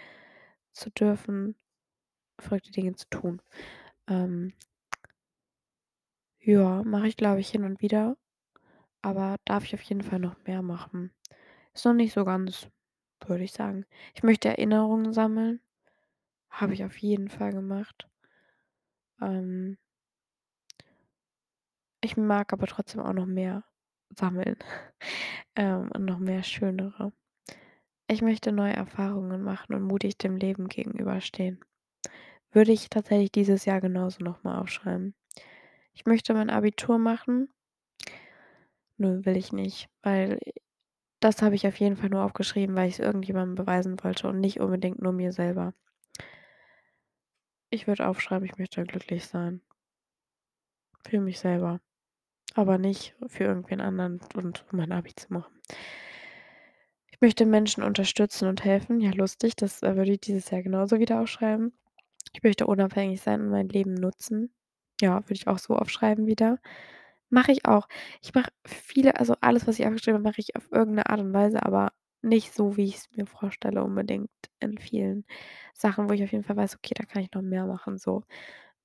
zu dürfen, verrückte Dinge zu tun. Ähm ja, mache ich, glaube ich, hin und wieder, aber darf ich auf jeden Fall noch mehr machen. Ist noch nicht so ganz, würde ich sagen. Ich möchte Erinnerungen sammeln. Habe ich auf jeden Fall gemacht. Ähm ich mag aber trotzdem auch noch mehr sammeln, ähm, und noch mehr schönere. Ich möchte neue Erfahrungen machen und mutig dem Leben gegenüberstehen. Würde ich tatsächlich dieses Jahr genauso noch mal aufschreiben. Ich möchte mein Abitur machen. Nö, will ich nicht, weil das habe ich auf jeden Fall nur aufgeschrieben, weil ich's irgendjemandem beweisen wollte und nicht unbedingt nur mir selber. Ich würde aufschreiben, ich möchte glücklich sein. Für mich selber, aber nicht für irgendwen anderen und um mein Abi zu machen. Ich möchte Menschen unterstützen und helfen. Ja, lustig, das, äh, würde ich dieses Jahr genauso wieder aufschreiben. Ich möchte unabhängig sein und mein Leben nutzen. Ja, würde ich auch so aufschreiben wieder. Mache ich auch. Ich mache viele also, alles, was ich aufgeschrieben habe, mache ich auf irgend 'ne Art und Weise, aber nicht so, wie ich's mir vorstelle unbedingt in vielen Sachen, wo ich auf jeden Fall weiß: „Okay, da kann ich noch mehr machen“, so.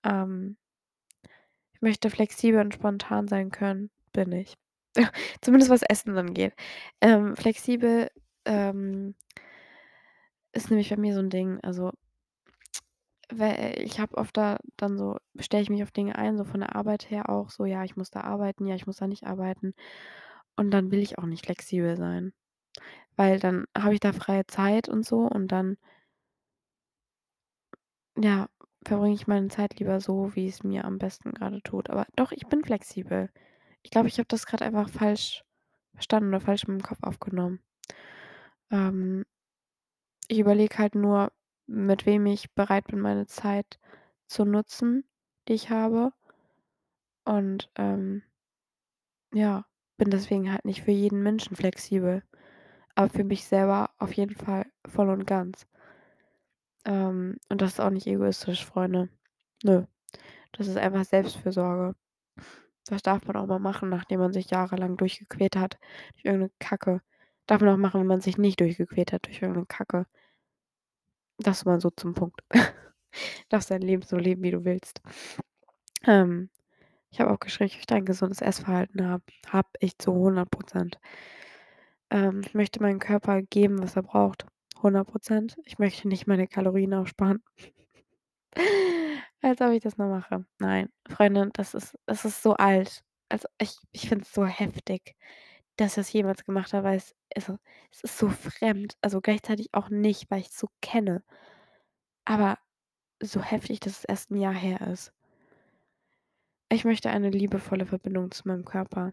Ähm ich möchte flexibel und spontan sein können, bin ich. Zumindest was Essen angeht. Ähm, flexibel, ähm ist nämlich bei mir so 'n Ding, also ich habe oft da dann so stelle ich mich auf Dinge ein, so von der Arbeit her auch so: „Ja, ich muss da arbeiten, ja, ich muss da nicht arbeiten.“ Und dann will ich auch nicht flexibel sein, weil dann habe ich da freie Zeit und so und dann ja, verbringe ich meine Zeit lieber so, wie es mir am besten grade tut. Aber doch, ich bin flexibel. Ich glaube, ich habe das grad einfach falsch verstanden oder falsch in meinem Kopf aufgenommen. Ähm ich überlege halt nur, mit wem ich bereit bin, meine Zeit zu nutzen, die ich habe. Und, ähm ja, bin deswegen halt nicht für jeden Menschen flexibel, aber für mich selber auf jeden Fall voll und ganz. Ähm, und das ist auch nicht egoistisch, Freunde. Nö, das ist einfach Selbstfürsorge. Das darf man auch mal machen, nachdem man sich jahrelang durchgequält hat durch irgend 'ne Kacke. Darf man auch machen, wenn man sich nicht durchgequält hat durch irgend 'ne Kacke. Das mal so zum Punkt. Darfst dein Leben so leben, wie du willst. Ähm, ich habe auch geschrieben, ich möchte ein gesundes Essverhalten haben. Habe ich zu 100 %. Ähm, ich möchte meinem Körper geben, was er braucht, 100% Ich möchte nicht meine Kalorien aufsparen. Als ob ich das noch mache. Nein, Freunde, das ist das ist so alt. Also, ich ich finde es so heftig, dass ich das jemals gemacht habe, weil es also, es ist so fremd, also, gleichzeitig auch nicht, weil ich's so kenne, aber so heftig, dass es erst 'n Jahr her ist. Ich möchte eine liebevolle Verbindung zu meinem Körper.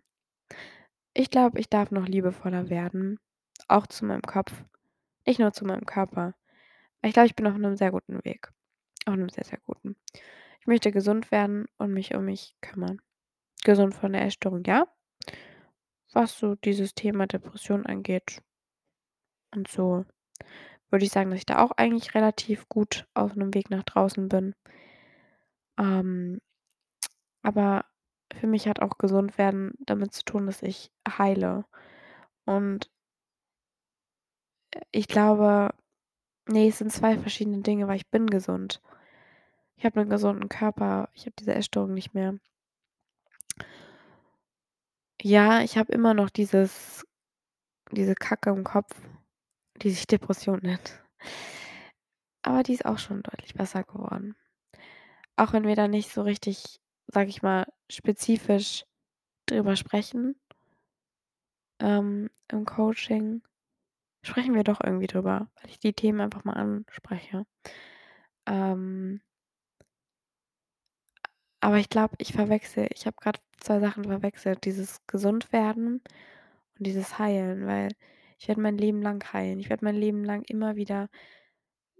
Ich glaube, ich darf noch liebevoller werden, auch zu meinem Kopf, nicht nur zu meinem Körper. Ich glaube, ich bin auf 'nem sehr guten Weg, auf 'nem sehr, sehr guten. Ich möchte gesund werden und mich um mich kümmern. Gesund von der Essstörung, ja. Was so dieses Thema Depression angeht und so, würde ich sagen, dass ich da auch eigentlich relativ gut auf 'nem Weg nach draußen bin. Ähm, aber für mich hat auch gesund werden damit zu tun, dass ich heile und äh, ich glaube ne, es sind 2 verschiedene Dinge, weil ich bin gesund. Ich habe 'nen gesunden Körper, ich habe diese Essstörung nicht mehr. Ja, ich habe immer noch dieses diese Kacke im Kopf, die sich Depression nennt. Aber die ist auch schon deutlich besser geworden. Auch wenn wir da nicht so richtig, sage ich mal, spezifisch drüber sprechen ähm, im Coaching, sprechen wir doch irgendwie drüber, weil ich die Themen einfach mal anspreche. Ähm aber ich glaube, ich verwechsle ich habe grad 2 Sachen verwechselt, dieses Gesundwerden und dieses Heilen, weil ich werde mein Leben lang heilen. Ich werde mein Leben lang immer wieder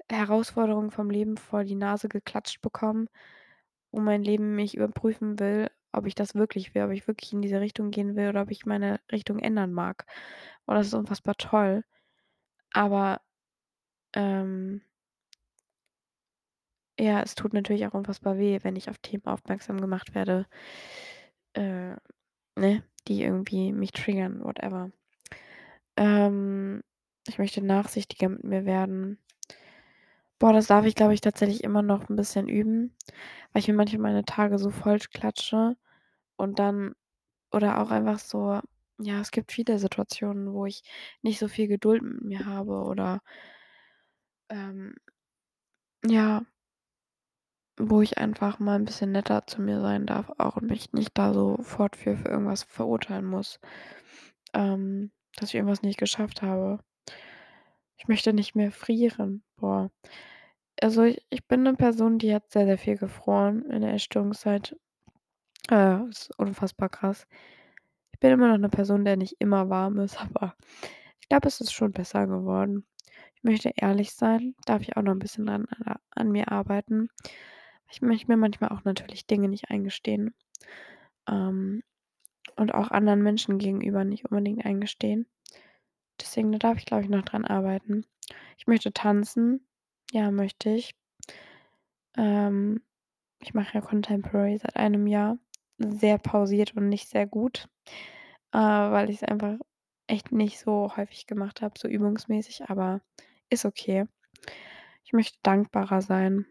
Herausforderungen vom Leben vor die Nase geklatscht bekommen, wo mein Leben mich überprüfen will, ob ich das wirklich will, ob ich wirklich in diese Richtung gehen will oder ob ich meine Richtung ändern mag. Und das ist unfassbar toll. Aber, ähm ja, es tut natürlich auch unfassbar weh, wenn ich auf Themen aufmerksam gemacht werde, äh, ne, die irgendwie mich triggern, whatever. Ähm, ich möchte nachsichtiger mit mir werden. Boah, das darf ich, glaube ich, tatsächlich immer noch 'n bisschen üben, weil ich mir manchmal meine Tage so voll klatsche und dann oder auch einfach so ja, es gibt viele Situationen, wo ich nicht so viel Geduld mit mir habe oder ähm ja wo ich einfach mal 'n bisschen netter zu mir sein darf auch und mich nicht da sofort für für irgendwas verurteilen muss, ähm, dass ich irgendwas nicht geschafft habe. Ich möchte nicht mehr frieren. Boah. Also, ich ich bin 'ne Person, die hat sehr, sehr viel gefroren in der Essstörungszeit. Äh, ist unfassbar krass. Ich bin immer noch 'ne Person, der nicht immer warm ist, aber ich glaube, es ist schon besser geworden. Ich möchte ehrlich sein, darf ich auch noch 'n bisschen dran a an mir arbeiten. Ich möchte mir manchmal auch natürlich Dinge nicht eingestehen, ähm, und auch anderen Menschen gegenüber nicht unbedingt eingestehen. Deswegen, da darf ich, glaube ich, noch dran arbeiten. Ich möchte tanzen. Ja, möchte ich. Ähm, ich mache ja Contemporary seit einem Jahr, sehr pausiert und nicht sehr gut, äh, weil ich's einfach echt nicht so häufig gemacht habe, so übungsmäßig, aber ist okay. Ich möchte dankbarer sein.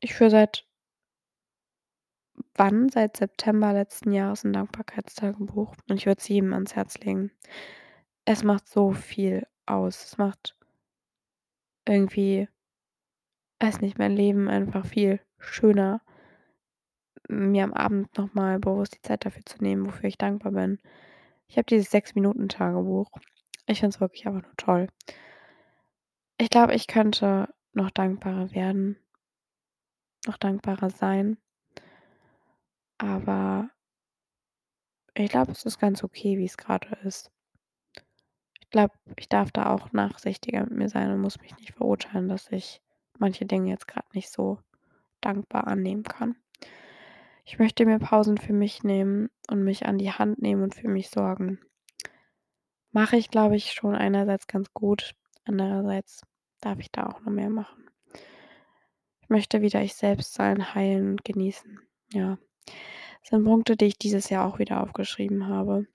Ich führe seit wann? Seit September letzten Jahres 'n Dankbarkeitstagebuch und ich würde es jedem ans Herz legen. Es macht so viel aus. Es macht irgendwie weiß nicht, mein Leben einfach viel schöner mir am Abend noch mal bewusst die Zeit dafür zu nehmen, wofür ich dankbar bin. Ich habe dieses Sechs-Minuten-Tagebuch. Ich finde es wirklich einfach nur toll. Ich glaube, ich könnte noch dankbarer werden noch dankbarer sein. Aber ich glaube, es ist ganz okay, wie's grade ist. Ich glaube, ich darf da auch nachsichtiger mit mir sein und muss mich nicht verurteilen, dass ich manche Dinge jetzt grad nicht so dankbar annehmen kann. Ich möchte mir Pausen für mich nehmen und mich an die Hand nehmen und für mich sorgen. Mache ich, glaube ich, schon einerseits ganz gut, andererseits darf ich da auch noch mehr machen. Ich möchte wieder ich selbst sein, heilen und genießen. Ja. Das sind Punkte, die ich dieses Jahr auch wieder aufgeschrieben habe.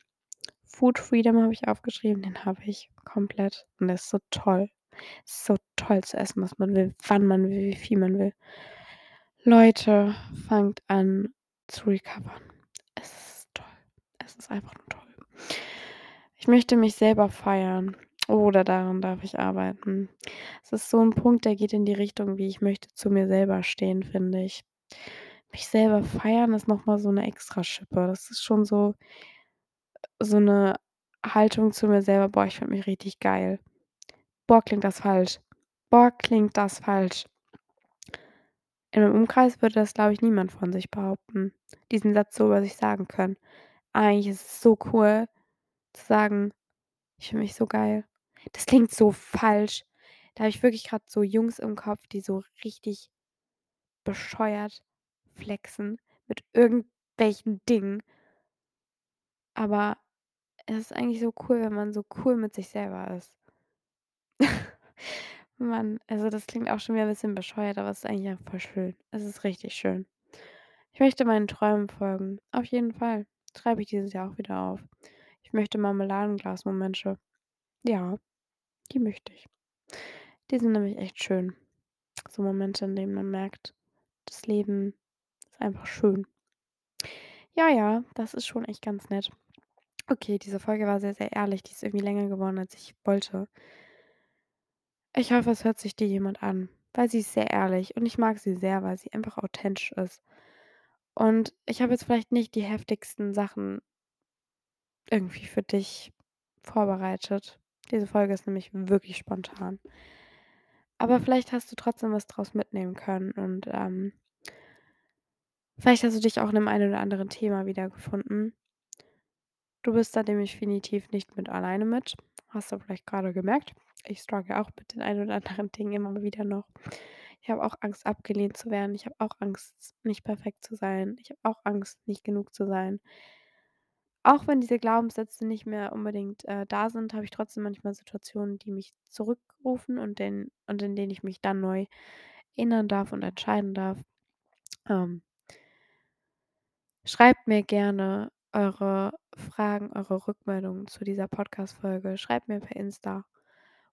Food Freedom habe ich aufgeschrieben, den habe ich komplett und der ist so toll. Ist so toll zu essen, was man will, wann man will, wie viel man will. Leute, fangt an zu recovern. Es ist toll. Es ist einfach nur toll. Ich möchte mich selber feiern oder daran darf ich arbeiten. Es ist so 'n Punkt, der geht in die Richtung, wie ich möchte zu mir selber stehen, finde ich. Mich selber feiern ist noch mal so 'ne Extraschippe. Das ist schon so so 'ne Haltung zu mir selber: „Boah, ich finde mich richtig geil.“ Boah, klingt das falsch. Boah, klingt das falsch. In meinem Umkreis würde das, glaube ich, niemand von sich behaupten, diesen Satz so über sich sagen können. Eigentlich ist es so cool zu sagen: „Ich finde mich so geil.“ Das klingt so falsch. Da habe ich wirklich grad so Jungs im Kopf, die so richtig bescheuert flexen mit irgendwelchen Dingen. Aber es ist eigentlich so cool, wenn man so cool mit sich selber ist. Mann, also das klingt auch schon wieder 'n bisschen bescheuert, aber es ist eigentlich auch voll schön. Es ist richtig schön. Ich möchte meinen Träumen folgen. Auf jeden Fall. Schreibe ich dieses Jahr auch wieder auf. Ich möchte Marmeladenglas-Momente. Ja, die möchte ich. Die sind nämlich echt schön. So Momente, in denen man merkt, das Leben ist einfach schön. Ja, ja, das ist schon echt ganz nett. Okay, diese Folge war sehr, sehr ehrlich. Die ist irgendwie länger geworden, als ich wollte. Ich hoffe, es hört sich die jemand an, weil sie ist sehr ehrlich und ich mag sie sehr, weil sie einfach authentisch ist. Und ich habe jetzt vielleicht nicht die heftigsten Sachen irgendwie für dich vorbereitet. Diese Folge ist nämlich wirklich spontan. Aber vielleicht hast du trotzdem was draus mitnehmen können und, ähm vielleicht hast du dich auch in 'nem ein oder anderen Thema wiedergefunden. Du bist da definitiv nicht mit alleine mit. Hast du vielleicht grade gemerkt. Ich struggle auch mit den ein oder anderen Dingen immer wieder noch. Ich habe auch Angst, abgelehnt zu werden. Ich habe auch Angst, nicht perfekt zu sein. Ich habe auch Angst, nicht genug zu sein. Auch wenn diese Glaubenssätze nicht mehr unbedingt, äh, da sind, habe ich trotzdem manchmal Situationen, die mich zurückrufen und in und in denen ich mich dann neu erinnern darf und entscheiden darf. Ähm schreibt mir gerne eure Fragen, eure Rückmeldungen zu dieser Podcast-Folge. Schreibt mir per Insta,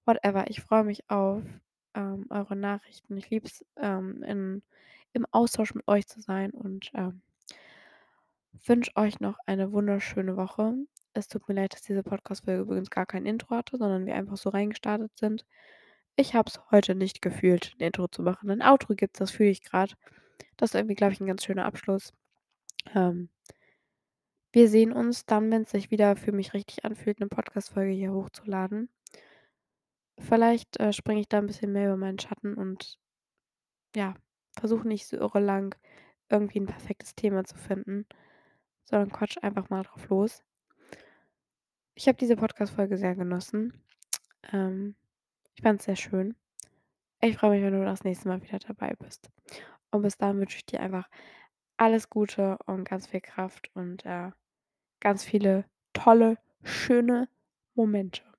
whatever. Ich freue mich auf, ähm, eure Nachrichten. Ich liebe es, ähm, im Austausch mit euch zu sein und, ähm wünsche euch noch eine wunderschöne Woche. Es tut mir leid, dass diese Podcast-Folge übrigens gar kein Intro hatte, sondern wir einfach so reingestartet sind. Ich habe es heute nicht gefühlt, 'n Intro zu machen. 'Nen Outro gibt's, das fühle ich grad. Das ist irgendwie, glaube ich, 'n ganz schöner Abschluss. Ähm wir sehen uns dann, wenn's sich wieder für mich richtig anfühlt, 'ne Podcast-Folge hier hochzuladen. Vielleicht, äh, springe ich da 'n bisschen mehr über meinen Schatten und ja, versuche nicht so irre lang irgendwie 'n perfektes Thema zu finden, sondern quatsche einfach mal drauf los. Ich habe diese Podcast-Folge sehr genossen. Ähm, ich fand's sehr schön. Ich freue mich, wenn du das nächste Mal wieder dabei bist. Und bis dahin wünsche ich dir einfach alles Gute und ganz viel Kraft und, äh, ganz viele tolle, schöne Momente.